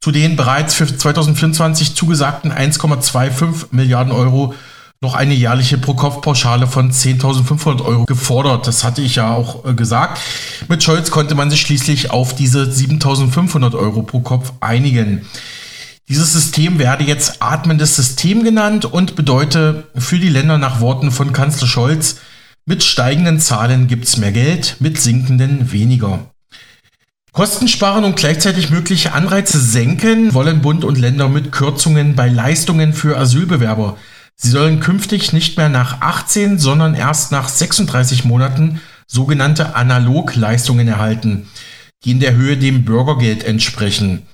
zu den bereits für 2024 zugesagten 1,25 Milliarden Euro noch eine jährliche Pro-Kopf-Pauschale von 10.500 Euro gefordert. Das hatte ich ja auch äh, gesagt. Mit Scholz konnte man sich schließlich auf diese 7.500 Euro pro Kopf einigen. Dieses System werde jetzt atmendes System genannt und bedeute für die Länder nach Worten von Kanzler Scholz, mit steigenden Zahlen gibt es mehr Geld, mit sinkenden weniger. Kosten sparen und gleichzeitig mögliche Anreize senken wollen Bund und Länder mit Kürzungen bei Leistungen für Asylbewerber. Sie sollen künftig nicht mehr nach 18, sondern erst nach 36 Monaten sogenannte Analogleistungen erhalten, die in der Höhe dem Bürgergeld entsprechen.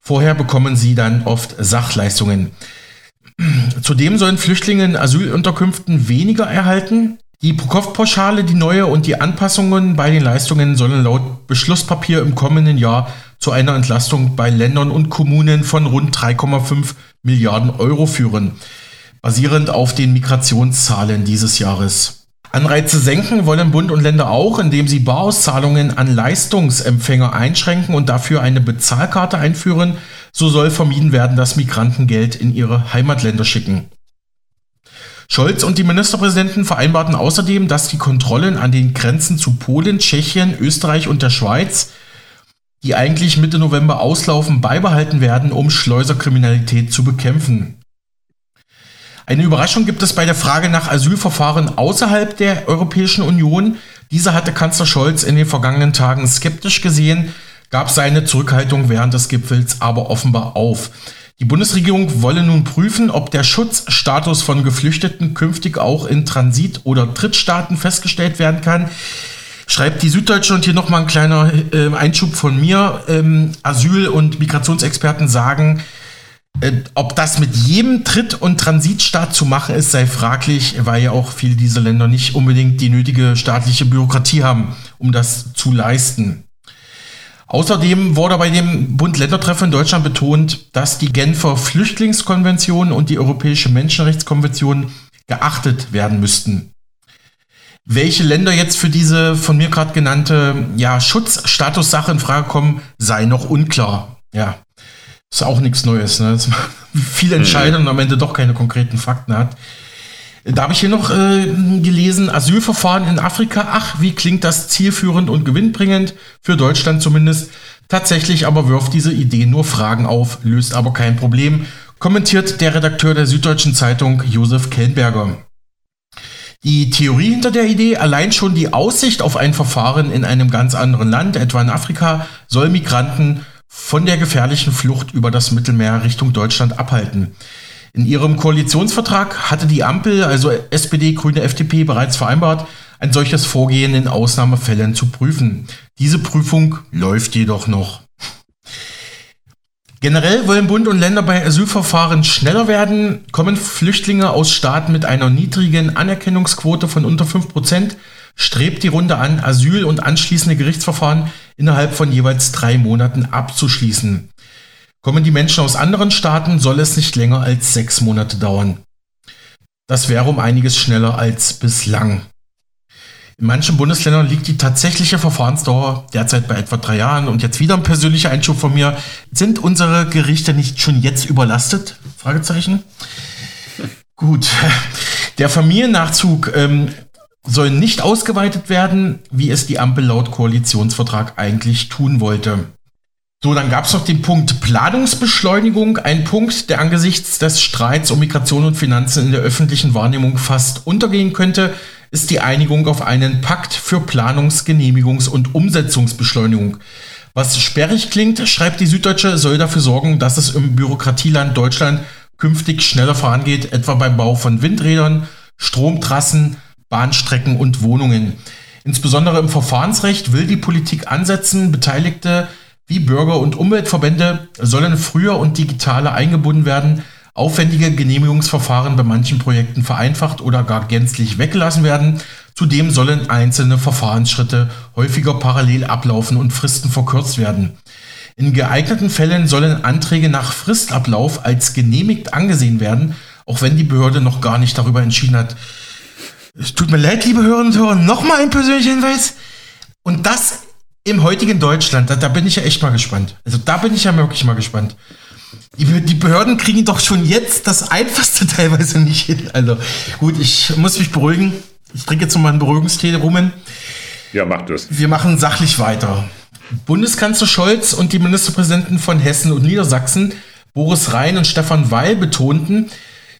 Vorher bekommen sie dann oft Sachleistungen. Zudem sollen Flüchtlinge in Asylunterkünften weniger erhalten, die Pro-Kopf-Pauschale, die neue und die Anpassungen bei den Leistungen sollen laut Beschlusspapier im kommenden Jahr zu einer Entlastung bei Ländern und Kommunen von rund 3,5 Milliarden Euro führen, basierend auf den Migrationszahlen dieses Jahres. Anreize senken wollen Bund und Länder auch, indem sie Barauszahlungen an Leistungsempfänger einschränken und dafür eine Bezahlkarte einführen. So soll vermieden werden, dass Migranten Geld in ihre Heimatländer schicken. Scholz und die Ministerpräsidenten vereinbarten außerdem, dass die Kontrollen an den Grenzen zu Polen, Tschechien, Österreich und der Schweiz, die eigentlich Mitte November auslaufen, beibehalten werden, um Schleuserkriminalität zu bekämpfen. Eine Überraschung gibt es bei der Frage nach Asylverfahren außerhalb der Europäischen Union. Diese hatte Kanzler Scholz in den vergangenen Tagen skeptisch gesehen, gab seine Zurückhaltung während des Gipfels aber offenbar auf. Die Bundesregierung wolle nun prüfen, ob der Schutzstatus von Geflüchteten künftig auch in Transit- oder Drittstaaten festgestellt werden kann. Schreibt die Süddeutsche und hier nochmal ein kleiner äh, Einschub von mir. Ähm, Asyl- und Migrationsexperten sagen, äh, ob das mit jedem Tritt- und Transitstaat zu machen ist, sei fraglich, weil ja auch viele dieser Länder nicht unbedingt die nötige staatliche Bürokratie haben, um das zu leisten. Außerdem wurde bei dem Bund-Länder-Treffen in Deutschland betont, dass die Genfer Flüchtlingskonvention und die Europäische Menschenrechtskonvention geachtet werden müssten. Welche Länder jetzt für diese von mir gerade genannte ja, Schutzstatussache in Frage kommen, sei noch unklar. Ja, ist auch nichts Neues. Ne? Viel entscheiden und am Ende doch keine konkreten Fakten hat. Da habe ich hier noch äh, gelesen, Asylverfahren in Afrika. Ach, wie klingt das zielführend und gewinnbringend, für Deutschland zumindest. Tatsächlich aber wirft diese Idee nur Fragen auf, löst aber kein Problem, kommentiert der Redakteur der Süddeutschen Zeitung Josef Kellenberger. Die Theorie hinter der Idee, allein schon die Aussicht auf ein Verfahren in einem ganz anderen Land, etwa in Afrika, soll Migranten von der gefährlichen Flucht über das Mittelmeer Richtung Deutschland abhalten. In ihrem Koalitionsvertrag hatte die Ampel, also SPD, Grüne, FDP, bereits vereinbart, ein solches Vorgehen in Ausnahmefällen zu prüfen. Diese Prüfung läuft jedoch noch. Generell wollen Bund und Länder bei Asylverfahren schneller werden. Kommen Flüchtlinge aus Staaten mit einer niedrigen Anerkennungsquote von unter 5%, strebt die Runde an, Asyl und anschließende Gerichtsverfahren innerhalb von jeweils drei Monaten abzuschließen. Kommen die Menschen aus anderen Staaten, soll es nicht länger als sechs Monate dauern. Das wäre um einiges schneller als bislang. In manchen Bundesländern liegt die tatsächliche Verfahrensdauer derzeit bei etwa drei Jahren. Und jetzt wieder ein persönlicher Einschub von mir. Sind unsere Gerichte nicht schon jetzt überlastet? Fragezeichen. Gut. Der Familiennachzug ähm, soll nicht ausgeweitet werden, wie es die Ampel laut Koalitionsvertrag eigentlich tun wollte. So, dann gab es noch den Punkt Planungsbeschleunigung, ein Punkt, der angesichts des Streits um Migration und Finanzen in der öffentlichen Wahrnehmung fast untergehen könnte ist die Einigung auf einen Pakt für Planungs-, Genehmigungs- und Umsetzungsbeschleunigung. Was sperrig klingt, schreibt die Süddeutsche, soll dafür sorgen, dass es im Bürokratieland Deutschland künftig schneller vorangeht, etwa beim Bau von Windrädern, Stromtrassen, Bahnstrecken und Wohnungen. Insbesondere im Verfahrensrecht will die Politik ansetzen, Beteiligte wie Bürger und Umweltverbände sollen früher und digitaler eingebunden werden, aufwendige Genehmigungsverfahren bei manchen Projekten vereinfacht oder gar gänzlich weggelassen werden. Zudem sollen einzelne Verfahrensschritte häufiger parallel ablaufen und Fristen verkürzt werden. In geeigneten Fällen sollen Anträge nach Fristablauf als genehmigt angesehen werden, auch wenn die Behörde noch gar nicht darüber entschieden hat. Es tut mir leid, liebe Hörerinnen und Hörer, nochmal ein persönlicher Hinweis. Und das im heutigen Deutschland, da, da bin ich ja echt mal gespannt. Also da bin ich ja wirklich mal gespannt. Die, Behörden kriegen doch schon jetzt das Einfachste teilweise nicht hin. Also gut, ich muss mich beruhigen. Ich trinke jetzt nochmal einen Beruhigungstee rum. Ja, macht das. Wir machen sachlich weiter. Bundeskanzler Scholz und die Ministerpräsidenten von Hessen und Niedersachsen, Boris Rhein und Stefan Weil, betonten,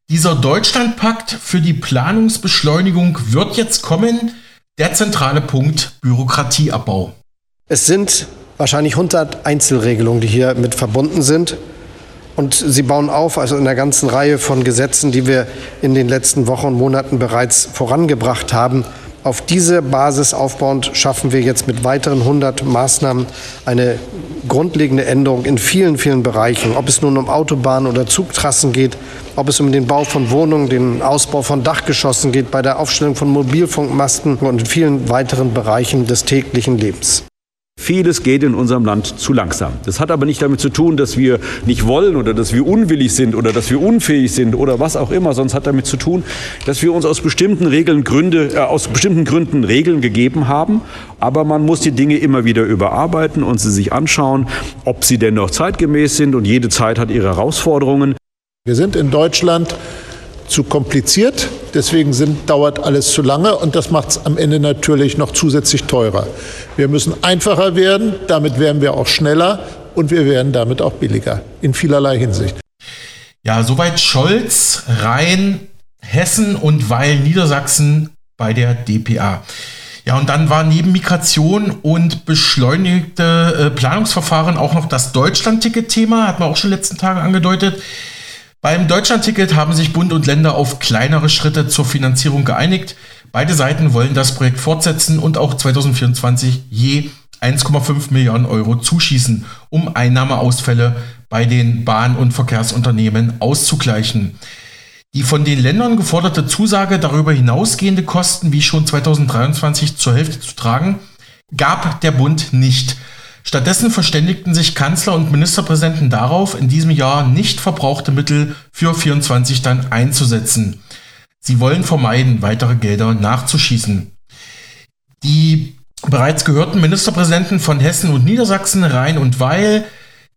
dieser Deutschlandpakt für die Planungsbeschleunigung wird jetzt kommen. Der zentrale Punkt Bürokratieabbau. Es sind wahrscheinlich 100 Einzelregelungen, die hier mit verbunden sind. Und sie bauen auf, also in der ganzen Reihe von Gesetzen, die wir in den letzten Wochen und Monaten bereits vorangebracht haben. Auf diese Basis aufbauend schaffen wir jetzt mit weiteren 100 Maßnahmen eine grundlegende Änderung in vielen, vielen Bereichen. Ob es nun um Autobahnen oder Zugtrassen geht, ob es um den Bau von Wohnungen, den Ausbau von Dachgeschossen geht, bei der Aufstellung von Mobilfunkmasten und in vielen weiteren Bereichen des täglichen Lebens. Vieles geht in unserem Land zu langsam. Das hat aber nicht damit zu tun, dass wir nicht wollen oder dass wir unwillig sind oder dass wir unfähig sind oder was auch immer, sonst hat damit zu tun, dass wir uns aus bestimmten Regeln Gründe, äh, aus bestimmten Gründen Regeln gegeben haben. Aber man muss die Dinge immer wieder überarbeiten und sie sich anschauen, ob sie denn noch zeitgemäß sind. Und jede Zeit hat ihre Herausforderungen. Wir sind in Deutschland zu kompliziert. Deswegen sind, dauert alles zu lange und das macht es am Ende natürlich noch zusätzlich teurer. Wir müssen einfacher werden, damit werden wir auch schneller und wir werden damit auch billiger in vielerlei Hinsicht. Ja, soweit Scholz, Rhein, Hessen und Weil Niedersachsen bei der DPA. Ja, und dann war neben Migration und beschleunigte äh, Planungsverfahren auch noch das Deutschland-Ticket-Thema, hat man auch schon letzten Tage angedeutet. Beim Deutschlandticket haben sich Bund und Länder auf kleinere Schritte zur Finanzierung geeinigt. Beide Seiten wollen das Projekt fortsetzen und auch 2024 je 1,5 Milliarden Euro zuschießen, um Einnahmeausfälle bei den Bahn- und Verkehrsunternehmen auszugleichen. Die von den Ländern geforderte Zusage, darüber hinausgehende Kosten wie schon 2023 zur Hälfte zu tragen, gab der Bund nicht. Stattdessen verständigten sich Kanzler und Ministerpräsidenten darauf, in diesem Jahr nicht verbrauchte Mittel für 24 dann einzusetzen. Sie wollen vermeiden, weitere Gelder nachzuschießen. Die bereits gehörten Ministerpräsidenten von Hessen und Niedersachsen, Rhein und Weil,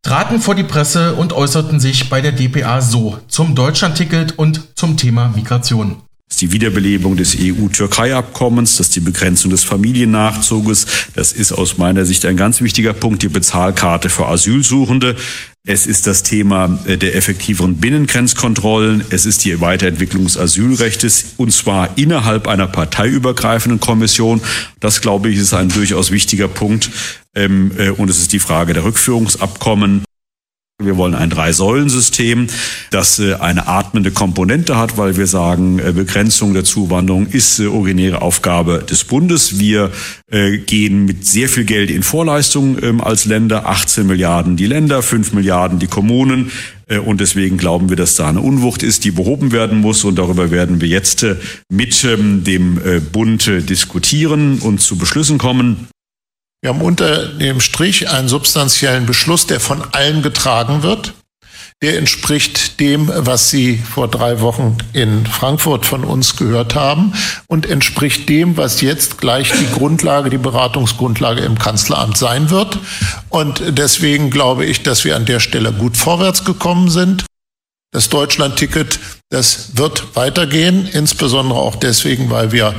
traten vor die Presse und äußerten sich bei der DPA so zum Deutschlandticket und zum Thema Migration. Das ist die Wiederbelebung des EU-Türkei-Abkommens, das ist die Begrenzung des Familiennachzuges. Das ist aus meiner Sicht ein ganz wichtiger Punkt, die Bezahlkarte für Asylsuchende. Es ist das Thema äh, der effektiveren Binnengrenzkontrollen. Es ist die Weiterentwicklung des Asylrechts und zwar innerhalb einer parteiübergreifenden Kommission. Das, glaube ich, ist ein durchaus wichtiger Punkt. Ähm, äh, und es ist die Frage der Rückführungsabkommen. Wir wollen ein Drei-Säulen-System, das äh, eine atmende Komponente hat, weil wir sagen, äh, Begrenzung der Zuwanderung ist äh, originäre Aufgabe des Bundes. Wir gehen mit sehr viel Geld in Vorleistungen ähm, als Länder, 18 Milliarden die Länder, 5 Milliarden die Kommunen. Und deswegen glauben wir, dass da eine Unwucht ist, die behoben werden muss. Und darüber werden wir jetzt mit ähm, dem Bund diskutieren und zu Beschlüssen kommen. Wir haben unter dem Strich einen substanziellen Beschluss, der von allen getragen wird. Der entspricht dem, was Sie vor drei Wochen in Frankfurt von uns gehört haben und entspricht dem, was jetzt gleich die Grundlage, die Beratungsgrundlage im Kanzleramt sein wird. Und deswegen glaube ich, dass wir an der Stelle gut vorwärts gekommen sind. Das Deutschland-Ticket, das wird weitergehen, insbesondere auch deswegen, weil wir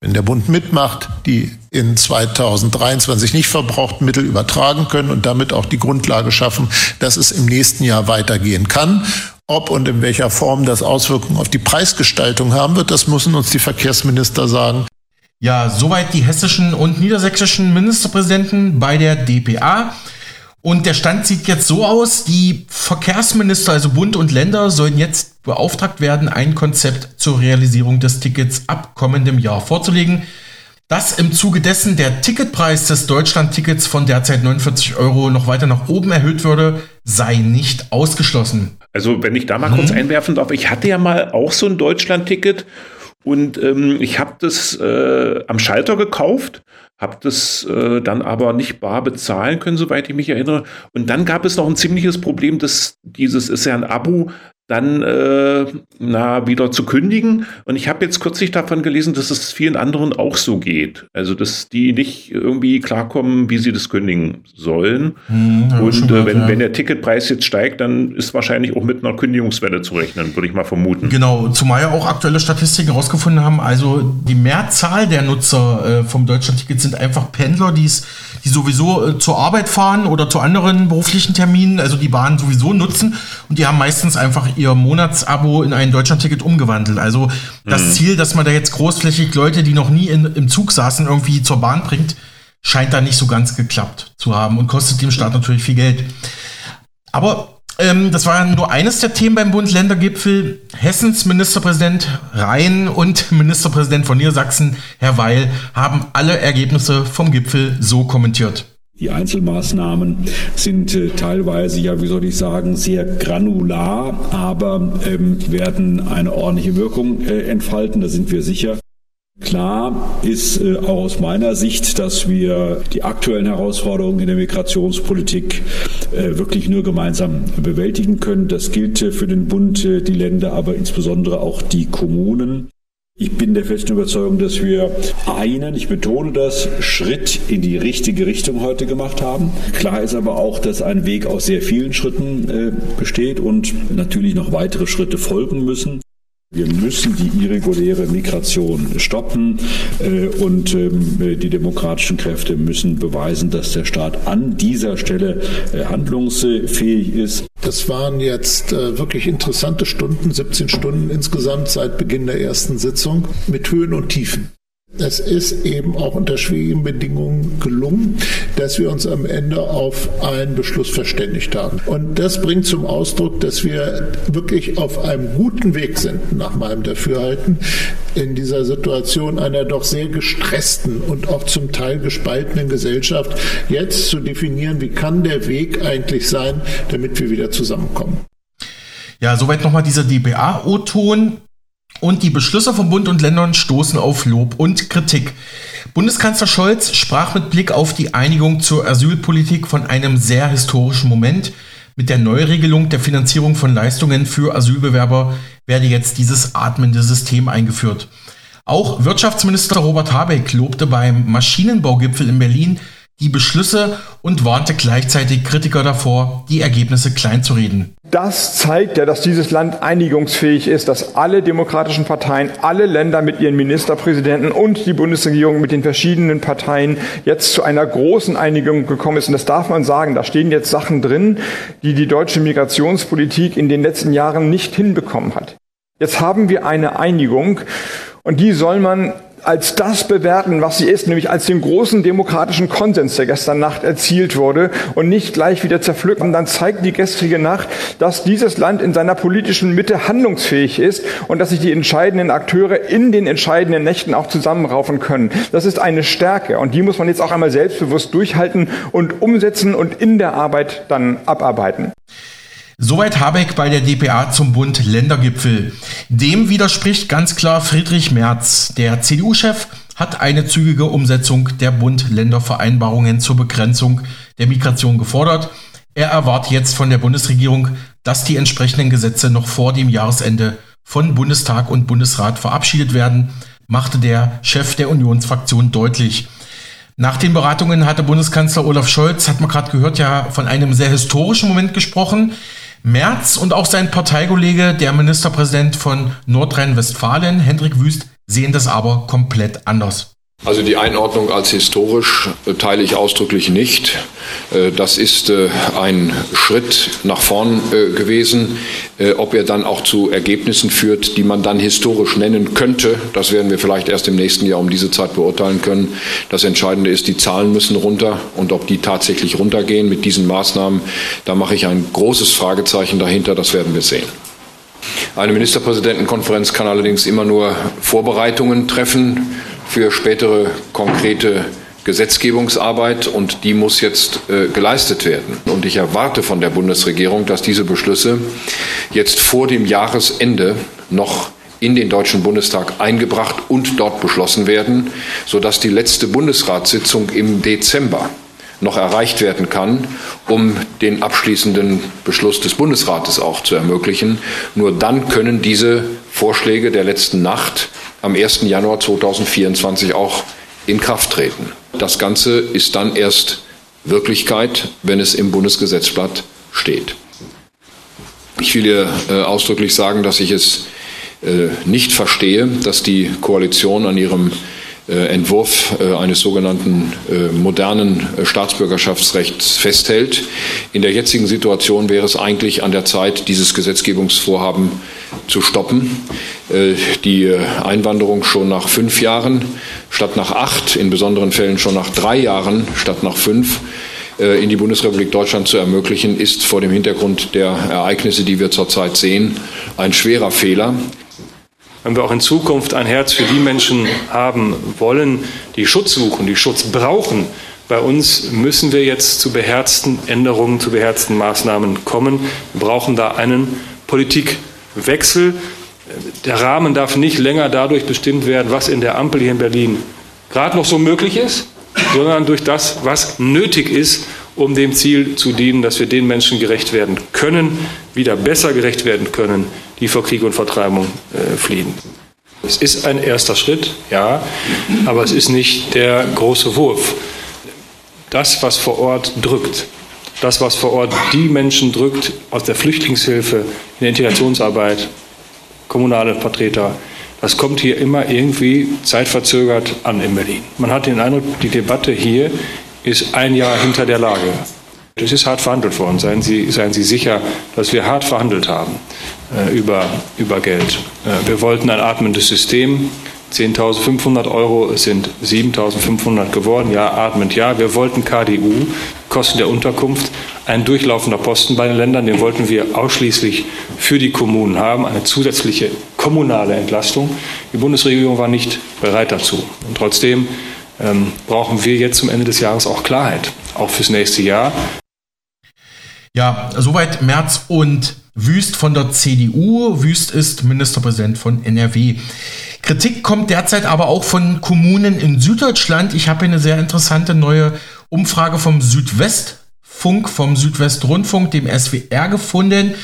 wenn der Bund mitmacht, die in 2023 nicht verbrauchten Mittel übertragen können und damit auch die Grundlage schaffen, dass es im nächsten Jahr weitergehen kann. Ob und in welcher Form das Auswirkungen auf die Preisgestaltung haben wird, das müssen uns die Verkehrsminister sagen. Ja, soweit die hessischen und niedersächsischen Ministerpräsidenten bei der DPA. Und der Stand sieht jetzt so aus, die Verkehrsminister, also Bund und Länder, sollen jetzt beauftragt werden, ein Konzept zur Realisierung des Tickets ab kommendem Jahr vorzulegen. Dass im Zuge dessen der Ticketpreis des Deutschland-Tickets von derzeit 49 Euro noch weiter nach oben erhöht würde, sei nicht ausgeschlossen. Also wenn ich da mal hm. kurz einwerfen darf, ich hatte ja mal auch so ein Deutschland-Ticket und ähm, ich habe das äh, am Schalter gekauft habe das äh, dann aber nicht bar bezahlen können, soweit ich mich erinnere. Und dann gab es noch ein ziemliches Problem, dass dieses ist ja ein Abo, dann äh, na, wieder zu kündigen. Und ich habe jetzt kürzlich davon gelesen, dass es vielen anderen auch so geht. Also, dass die nicht irgendwie klarkommen, wie sie das kündigen sollen. Hm, und äh, wenn, ja. wenn der Ticketpreis jetzt steigt, dann ist wahrscheinlich auch mit einer Kündigungswelle zu rechnen, würde ich mal vermuten. Genau, zumal ja auch aktuelle Statistiken herausgefunden haben, also die Mehrzahl der Nutzer äh, vom Deutschlandticket sind einfach Pendler, die die sowieso äh, zur Arbeit fahren oder zu anderen beruflichen Terminen, also die Bahn sowieso nutzen und die haben meistens einfach ihr Monatsabo in ein Deutschlandticket umgewandelt. Also das mhm. Ziel, dass man da jetzt großflächig Leute, die noch nie in, im Zug saßen, irgendwie zur Bahn bringt, scheint da nicht so ganz geklappt zu haben und kostet dem Staat natürlich viel Geld. Aber ähm, das war nur eines der Themen beim Bund-Länder-Gipfel. Hessens Ministerpräsident Rhein und Ministerpräsident von Niedersachsen, Herr Weil, haben alle Ergebnisse vom Gipfel so kommentiert. Die Einzelmaßnahmen sind äh, teilweise, ja, wie soll ich sagen, sehr granular, aber ähm, werden eine ordentliche Wirkung äh, entfalten, da sind wir sicher. Klar ist äh, auch aus meiner Sicht, dass wir die aktuellen Herausforderungen in der Migrationspolitik äh, wirklich nur gemeinsam bewältigen können. Das gilt äh, für den Bund, äh, die Länder, aber insbesondere auch die Kommunen. Ich bin der festen Überzeugung, dass wir einen, ich betone das, Schritt in die richtige Richtung heute gemacht haben. Klar ist aber auch, dass ein Weg aus sehr vielen Schritten äh, besteht und natürlich noch weitere Schritte folgen müssen. Wir müssen die irreguläre Migration stoppen äh, und ähm, die demokratischen Kräfte müssen beweisen, dass der Staat an dieser Stelle äh, handlungsfähig ist. Das waren jetzt äh, wirklich interessante Stunden, 17 Stunden insgesamt seit Beginn der ersten Sitzung mit Höhen und Tiefen. Es ist eben auch unter schwierigen Bedingungen gelungen, dass wir uns am Ende auf einen Beschluss verständigt haben. Und das bringt zum Ausdruck, dass wir wirklich auf einem guten Weg sind, nach meinem Dafürhalten, in dieser Situation einer doch sehr gestressten und auch zum Teil gespaltenen Gesellschaft jetzt zu definieren, wie kann der Weg eigentlich sein, damit wir wieder zusammenkommen. Ja, soweit nochmal dieser DBA-O-Ton. Und die Beschlüsse von Bund und Ländern stoßen auf Lob und Kritik. Bundeskanzler Scholz sprach mit Blick auf die Einigung zur Asylpolitik von einem sehr historischen Moment. Mit der Neuregelung der Finanzierung von Leistungen für Asylbewerber werde jetzt dieses atmende System eingeführt. Auch Wirtschaftsminister Robert Habeck lobte beim Maschinenbaugipfel in Berlin die Beschlüsse und warnte gleichzeitig Kritiker davor, die Ergebnisse kleinzureden. Das zeigt ja, dass dieses Land einigungsfähig ist, dass alle demokratischen Parteien, alle Länder mit ihren Ministerpräsidenten und die Bundesregierung mit den verschiedenen Parteien jetzt zu einer großen Einigung gekommen ist. Und das darf man sagen. Da stehen jetzt Sachen drin, die die deutsche Migrationspolitik in den letzten Jahren nicht hinbekommen hat. Jetzt haben wir eine Einigung und die soll man als das bewerten, was sie ist, nämlich als den großen demokratischen Konsens, der gestern Nacht erzielt wurde und nicht gleich wieder zerpflücken, dann zeigt die gestrige Nacht, dass dieses Land in seiner politischen Mitte handlungsfähig ist und dass sich die entscheidenden Akteure in den entscheidenden Nächten auch zusammenraufen können. Das ist eine Stärke und die muss man jetzt auch einmal selbstbewusst durchhalten und umsetzen und in der Arbeit dann abarbeiten. Soweit Habeck bei der DPA zum Bund-Ländergipfel. Dem widerspricht ganz klar Friedrich Merz. Der CDU-Chef hat eine zügige Umsetzung der Bund-Länder-Vereinbarungen zur Begrenzung der Migration gefordert. Er erwartet jetzt von der Bundesregierung, dass die entsprechenden Gesetze noch vor dem Jahresende von Bundestag und Bundesrat verabschiedet werden, machte der Chef der Unionsfraktion deutlich. Nach den Beratungen hatte Bundeskanzler Olaf Scholz, hat man gerade gehört, ja von einem sehr historischen Moment gesprochen. Merz und auch sein Parteikollege, der Ministerpräsident von Nordrhein-Westfalen, Hendrik Wüst, sehen das aber komplett anders. Also die Einordnung als historisch äh, teile ich ausdrücklich nicht. Äh, das ist äh, ein Schritt nach vorn gewesen. Ob er dann auch zu Ergebnissen führt, die man dann historisch nennen könnte, das werden wir vielleicht erst im nächsten Jahr um diese Zeit beurteilen können. Das Entscheidende ist, die Zahlen müssen runter und ob die tatsächlich runtergehen mit diesen Maßnahmen, da mache ich ein großes Fragezeichen dahinter. Das werden wir sehen. Eine Ministerpräsidentenkonferenz kann allerdings immer nur Vorbereitungen treffen für spätere konkrete Gesetzgebungsarbeit und die muss jetzt äh, geleistet werden. Und ich erwarte von der Bundesregierung, dass diese Beschlüsse jetzt vor dem Jahresende noch in den Deutschen Bundestag eingebracht und dort beschlossen werden, sodass die letzte Bundesratssitzung im Dezember noch erreicht werden kann, um den abschließenden Beschluss des Bundesrates auch zu ermöglichen. Nur dann können diese Vorschläge der letzten Nacht am 1. Januar 2024 auch in Kraft treten. Das Ganze ist dann erst Wirklichkeit, wenn es im Bundesgesetzblatt steht. Ich will hier äh, ausdrücklich sagen, dass ich es äh, nicht verstehe, dass die Koalition an ihrem Entwurf äh, eines sogenannten äh, modernen Staatsbürgerschaftsrechts festhält. In der jetzigen Situation wäre es eigentlich an der Zeit, dieses Gesetzgebungsvorhaben zu stoppen. Die Einwanderung schon nach fünf Jahren statt nach acht, in besonderen Fällen schon nach drei Jahren statt nach fünf in die Bundesrepublik Deutschland zu ermöglichen, ist vor dem Hintergrund der Ereignisse, die wir zurzeit sehen, ein schwerer Fehler wenn wir auch in Zukunft ein Herz für die Menschen haben wollen, die Schutz suchen, die Schutz brauchen, bei uns müssen wir jetzt zu beherzten Änderungen, zu beherzten Maßnahmen kommen. Wir brauchen da einen Politikwechsel. Der Rahmen darf nicht länger dadurch bestimmt werden, was in der Ampel hier in Berlin gerade noch so möglich ist, sondern durch das, was nötig ist, um dem Ziel zu dienen, dass wir den Menschen gerecht werden können, wieder besser gerecht werden können, die vor Krieg und Vertreibung äh, fliehen. Es ist ein erster Schritt, ja, aber es ist nicht der große Wurf. Das, was vor Ort drückt, das, was vor Ort die Menschen drückt aus der Flüchtlingshilfe, in der Integrationsarbeit, kommunale Vertreter, das kommt hier immer irgendwie zeitverzögert an in Berlin. Man hat den Eindruck, die Debatte hier ist ein Jahr hinter der Lage. Es ist hart verhandelt worden. Seien Sie, seien Sie sicher, dass wir hart verhandelt haben äh, über, über Geld. Äh, wir wollten ein atmendes System. 10.500 Euro, sind 7.500 geworden. Ja, atmend ja. Wir wollten KDU, Kosten der Unterkunft, ein durchlaufender Posten bei den Ländern, den wollten wir ausschließlich für die Kommunen haben, eine zusätzliche kommunale Entlastung. Die Bundesregierung war nicht bereit dazu. Und trotzdem ähm, brauchen wir jetzt zum Ende des Jahres auch Klarheit, auch fürs nächste Jahr. Ja, soweit Merz und Wüst von der CDU. Wüst ist Ministerpräsident von NRW. Kritik kommt derzeit aber auch von Kommunen in Süddeutschland. Ich habe hier eine sehr interessante neue Umfrage vom Südwestfunk, vom Südwestrundfunk, dem SWR gefunden.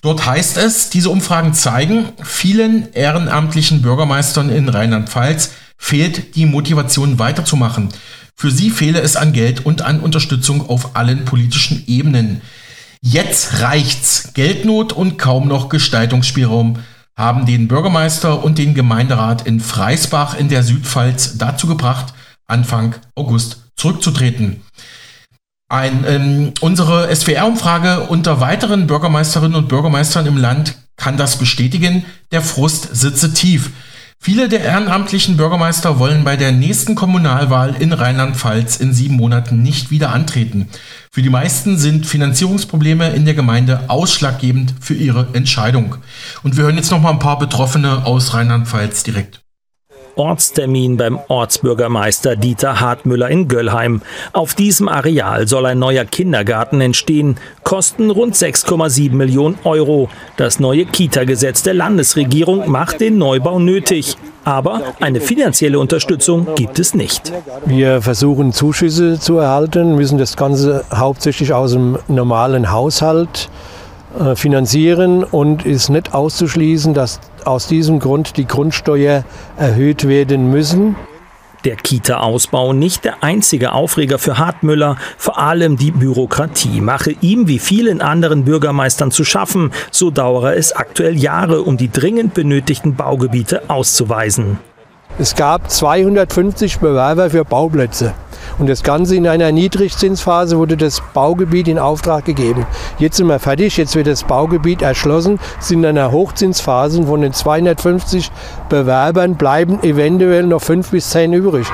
Dort heißt es, diese Umfragen zeigen, vielen ehrenamtlichen Bürgermeistern in Rheinland-Pfalz fehlt die Motivation weiterzumachen. Für sie fehle es an Geld und an Unterstützung auf allen politischen Ebenen. Jetzt reicht's. Geldnot und kaum noch Gestaltungsspielraum haben den Bürgermeister und den Gemeinderat in Freisbach in der Südpfalz dazu gebracht, Anfang August zurückzutreten. Ein, ähm, unsere SWR-Umfrage unter weiteren Bürgermeisterinnen und Bürgermeistern im Land kann das bestätigen. Der Frust sitze tief. Viele der ehrenamtlichen Bürgermeister wollen bei der nächsten Kommunalwahl in Rheinland-Pfalz in sieben Monaten nicht wieder antreten. Für die meisten sind Finanzierungsprobleme in der Gemeinde ausschlaggebend für ihre Entscheidung. Und wir hören jetzt noch mal ein paar Betroffene aus Rheinland-Pfalz direkt. Ortstermin beim Ortsbürgermeister Dieter Hartmüller in Göllheim. Auf diesem Areal soll ein neuer Kindergarten entstehen. Kosten rund 6,7 Millionen Euro. Das neue Kita-Gesetz der Landesregierung macht den Neubau nötig. Aber eine finanzielle Unterstützung gibt es nicht. Wir versuchen Zuschüsse zu erhalten, müssen das Ganze hauptsächlich aus dem normalen Haushalt äh, finanzieren und ist nicht auszuschließen, dass aus diesem Grund die Grundsteuer erhöht werden müssen. Der Kita-Ausbau nicht der einzige Aufreger für Hartmüller, vor allem die Bürokratie mache ihm wie vielen anderen Bürgermeistern zu schaffen, so dauere es aktuell Jahre, um die dringend benötigten Baugebiete auszuweisen. Es gab 250 Bewerber für Bauplätze. Und das Ganze in einer Niedrigzinsphase wurde das Baugebiet in Auftrag gegeben. Jetzt sind wir fertig, jetzt wird das Baugebiet erschlossen, sind in einer Hochzinsphase und von den 250 Bewerbern bleiben eventuell noch fünf bis zehn übrig.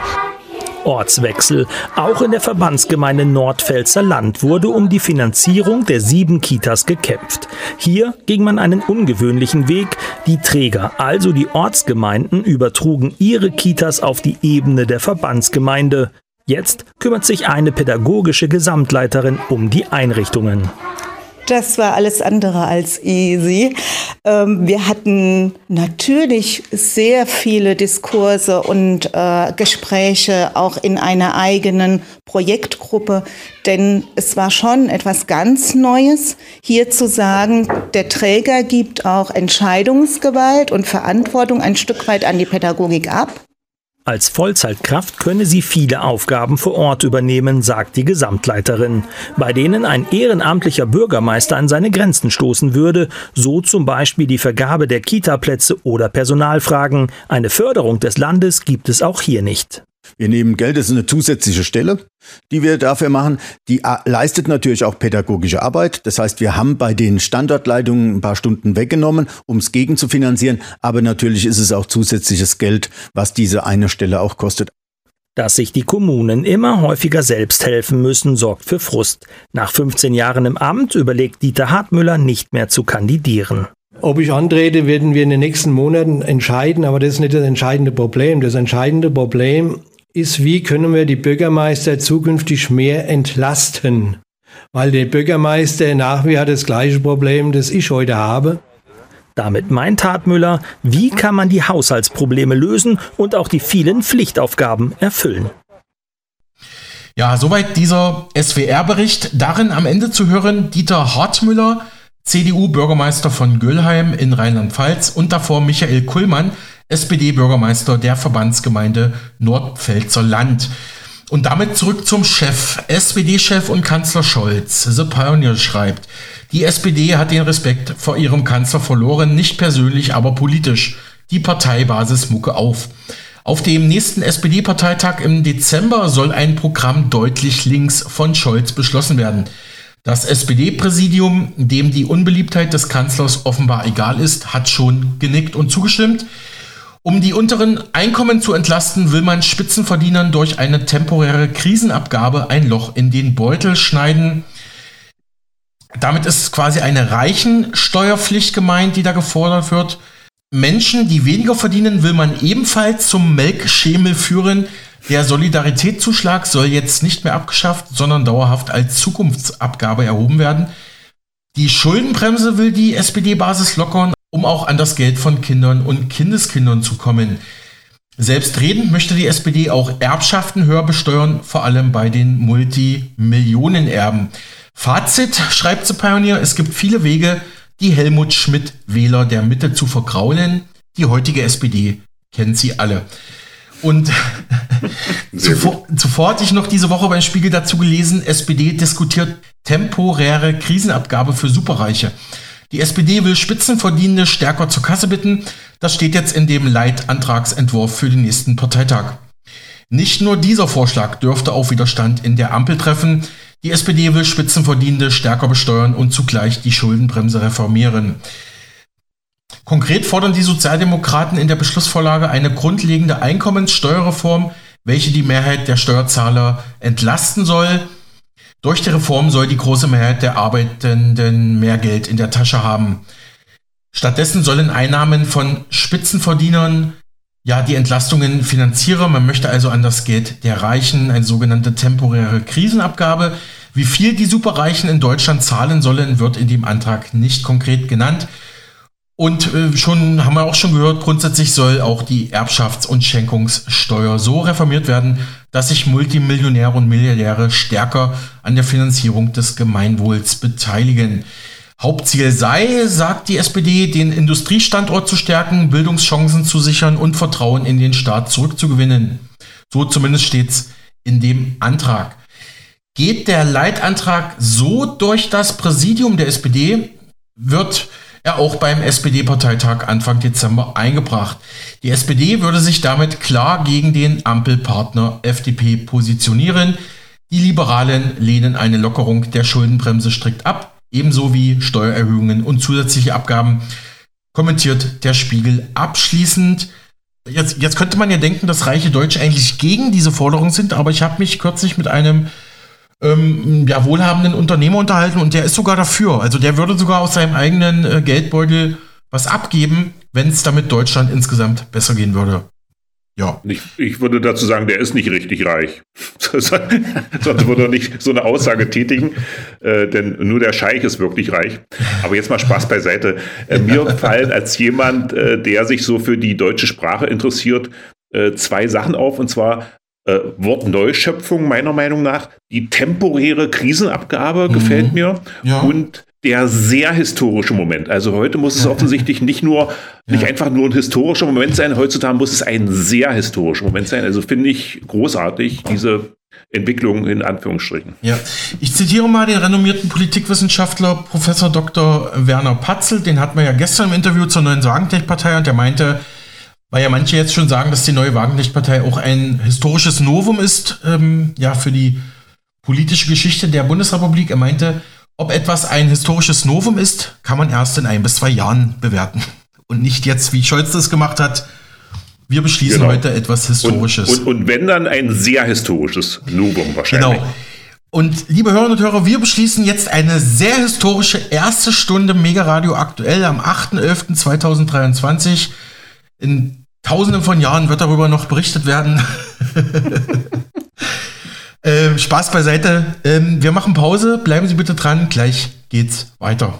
Ortswechsel. Auch in der Verbandsgemeinde Nordpfälzer Land wurde um die Finanzierung der sieben Kitas gekämpft. Hier ging man einen ungewöhnlichen Weg. Die Träger, also die Ortsgemeinden, übertrugen ihre Kitas auf die Ebene der Verbandsgemeinde. Jetzt kümmert sich eine pädagogische Gesamtleiterin um die Einrichtungen. Das war alles andere als easy. Ähm, wir hatten natürlich sehr viele Diskurse und äh, Gespräche auch in einer eigenen Projektgruppe, denn es war schon etwas ganz Neues, hier zu sagen, der Träger gibt auch Entscheidungsgewalt und Verantwortung ein Stück weit an die Pädagogik ab. Als Vollzeitkraft könne sie viele Aufgaben vor Ort übernehmen, sagt die Gesamtleiterin, bei denen ein ehrenamtlicher Bürgermeister an seine Grenzen stoßen würde, so zum Beispiel die Vergabe der Kitaplätze oder Personalfragen. Eine Förderung des Landes gibt es auch hier nicht. Wir nehmen Geld, das ist eine zusätzliche Stelle, die wir dafür machen. Die leistet natürlich auch pädagogische Arbeit. Das heißt, wir haben bei den Standortleitungen ein paar Stunden weggenommen, um es gegenzufinanzieren. Aber natürlich ist es auch zusätzliches Geld, was diese eine Stelle auch kostet. Dass sich die Kommunen immer häufiger selbst helfen müssen, sorgt für Frust. Nach 15 Jahren im Amt überlegt Dieter Hartmüller nicht mehr zu kandidieren. Ob ich antrete, werden wir in den nächsten Monaten entscheiden, aber das ist nicht das entscheidende Problem. Das entscheidende Problem ist, wie können wir die Bürgermeister zukünftig mehr entlasten? Weil der Bürgermeister nach wie hat das gleiche Problem, das ich heute habe. Damit meint Tatmüller, wie kann man die Haushaltsprobleme lösen und auch die vielen Pflichtaufgaben erfüllen. Ja, soweit dieser SWR-Bericht. Darin am Ende zu hören Dieter Hartmüller, CDU-Bürgermeister von Göllheim in Rheinland-Pfalz und davor Michael Kullmann, SPD-Bürgermeister der Verbandsgemeinde Nordpfälzer Land. Und damit zurück zum Chef. SPD-Chef und Kanzler Scholz. The Pioneer schreibt, die SPD hat den Respekt vor ihrem Kanzler verloren, nicht persönlich, aber politisch. Die Parteibasis mucke auf. Auf dem nächsten SPD-Parteitag im Dezember soll ein Programm deutlich links von Scholz beschlossen werden. Das SPD-Präsidium, dem die Unbeliebtheit des Kanzlers offenbar egal ist, hat schon genickt und zugestimmt. Um die unteren Einkommen zu entlasten, will man Spitzenverdienern durch eine temporäre Krisenabgabe ein Loch in den Beutel schneiden. Damit ist quasi eine Reichensteuerpflicht gemeint, die da gefordert wird. Menschen, die weniger verdienen, will man ebenfalls zum Melkschemel führen. Der Solidaritätszuschlag soll jetzt nicht mehr abgeschafft, sondern dauerhaft als Zukunftsabgabe erhoben werden. Die Schuldenbremse will die SPD-Basis lockern um auch an das Geld von Kindern und Kindeskindern zu kommen. Selbstredend möchte die SPD auch Erbschaften höher besteuern, vor allem bei den Multimillionenerben. Fazit, schreibt The Pioneer, es gibt viele Wege, die Helmut Schmidt-Wähler der Mitte zu vergraulen. Die heutige SPD kennt sie alle. Und zuvor, zuvor hatte ich noch diese Woche beim Spiegel dazu gelesen, SPD diskutiert temporäre Krisenabgabe für Superreiche. Die SPD will Spitzenverdienende stärker zur Kasse bitten. Das steht jetzt in dem Leitantragsentwurf für den nächsten Parteitag. Nicht nur dieser Vorschlag dürfte auf Widerstand in der Ampel treffen. Die SPD will Spitzenverdienende stärker besteuern und zugleich die Schuldenbremse reformieren. Konkret fordern die Sozialdemokraten in der Beschlussvorlage eine grundlegende Einkommenssteuerreform, welche die Mehrheit der Steuerzahler entlasten soll. Durch die Reform soll die große Mehrheit der Arbeitenden mehr Geld in der Tasche haben. Stattdessen sollen Einnahmen von Spitzenverdienern ja die Entlastungen finanzieren. Man möchte also an das Geld der Reichen, eine sogenannte temporäre Krisenabgabe. Wie viel die Superreichen in Deutschland zahlen sollen, wird in dem Antrag nicht konkret genannt. Und äh, schon haben wir auch schon gehört, grundsätzlich soll auch die Erbschafts- und Schenkungssteuer so reformiert werden, dass sich Multimillionäre und Milliardäre stärker an der Finanzierung des Gemeinwohls beteiligen. Hauptziel sei, sagt die SPD, den Industriestandort zu stärken, Bildungschancen zu sichern und Vertrauen in den Staat zurückzugewinnen. So zumindest steht's in dem Antrag. Geht der Leitantrag so durch das Präsidium der SPD, wird er auch beim SPD-Parteitag Anfang Dezember eingebracht. Die SPD würde sich damit klar gegen den Ampelpartner FDP positionieren. Die Liberalen lehnen eine Lockerung der Schuldenbremse strikt ab ebenso wie Steuererhöhungen und zusätzliche Abgaben, kommentiert der Spiegel abschließend. Jetzt, jetzt könnte man ja denken, dass reiche Deutsche eigentlich gegen diese Forderung sind, aber ich habe mich kürzlich mit einem ähm, ja, wohlhabenden Unternehmer unterhalten und der ist sogar dafür. Also der würde sogar aus seinem eigenen äh, Geldbeutel was abgeben, wenn es damit Deutschland insgesamt besser gehen würde. Ja. Ich, ich, würde dazu sagen, der ist nicht richtig reich. Sonst würde er nicht so eine Aussage tätigen, äh, denn nur der Scheich ist wirklich reich. Aber jetzt mal Spaß beiseite. Äh, mir fallen als jemand, äh, der sich so für die deutsche Sprache interessiert, äh, zwei Sachen auf. Und zwar äh, Wortneuschöpfung meiner Meinung nach. Die temporäre Krisenabgabe mhm. gefällt mir. Ja. Und der sehr historische Moment. Also heute muss es offensichtlich nicht nur, nicht einfach nur ein historischer Moment sein, heutzutage muss es ein sehr historischer Moment sein. Also finde ich großartig, diese Entwicklung in Anführungsstrichen. Ja, ich zitiere mal den renommierten Politikwissenschaftler Professor Dr. Werner Patzel, den hatten wir ja gestern im Interview zur neuen Wagenknecht-Partei und der meinte, weil ja manche jetzt schon sagen, dass die neue Wagenknecht-Partei auch ein historisches Novum ist, ähm, ja, für die politische Geschichte der Bundesrepublik. Er meinte, ob etwas ein historisches Novum ist, kann man erst in ein bis zwei Jahren bewerten. Und nicht jetzt, wie Scholz das gemacht hat. Wir beschließen genau. heute etwas Historisches. Und, und, und, wenn dann ein sehr historisches Novum wahrscheinlich. Genau. Und liebe Hörerinnen und Hörer, wir beschließen jetzt eine sehr historische erste Stunde Mega Radio aktuell am 8.11.2023. In tausenden von Jahren wird darüber noch berichtet werden. Ähm, Spaß beiseite. Ähm, wir machen Pause. Bleiben Sie bitte dran. Gleich geht's weiter.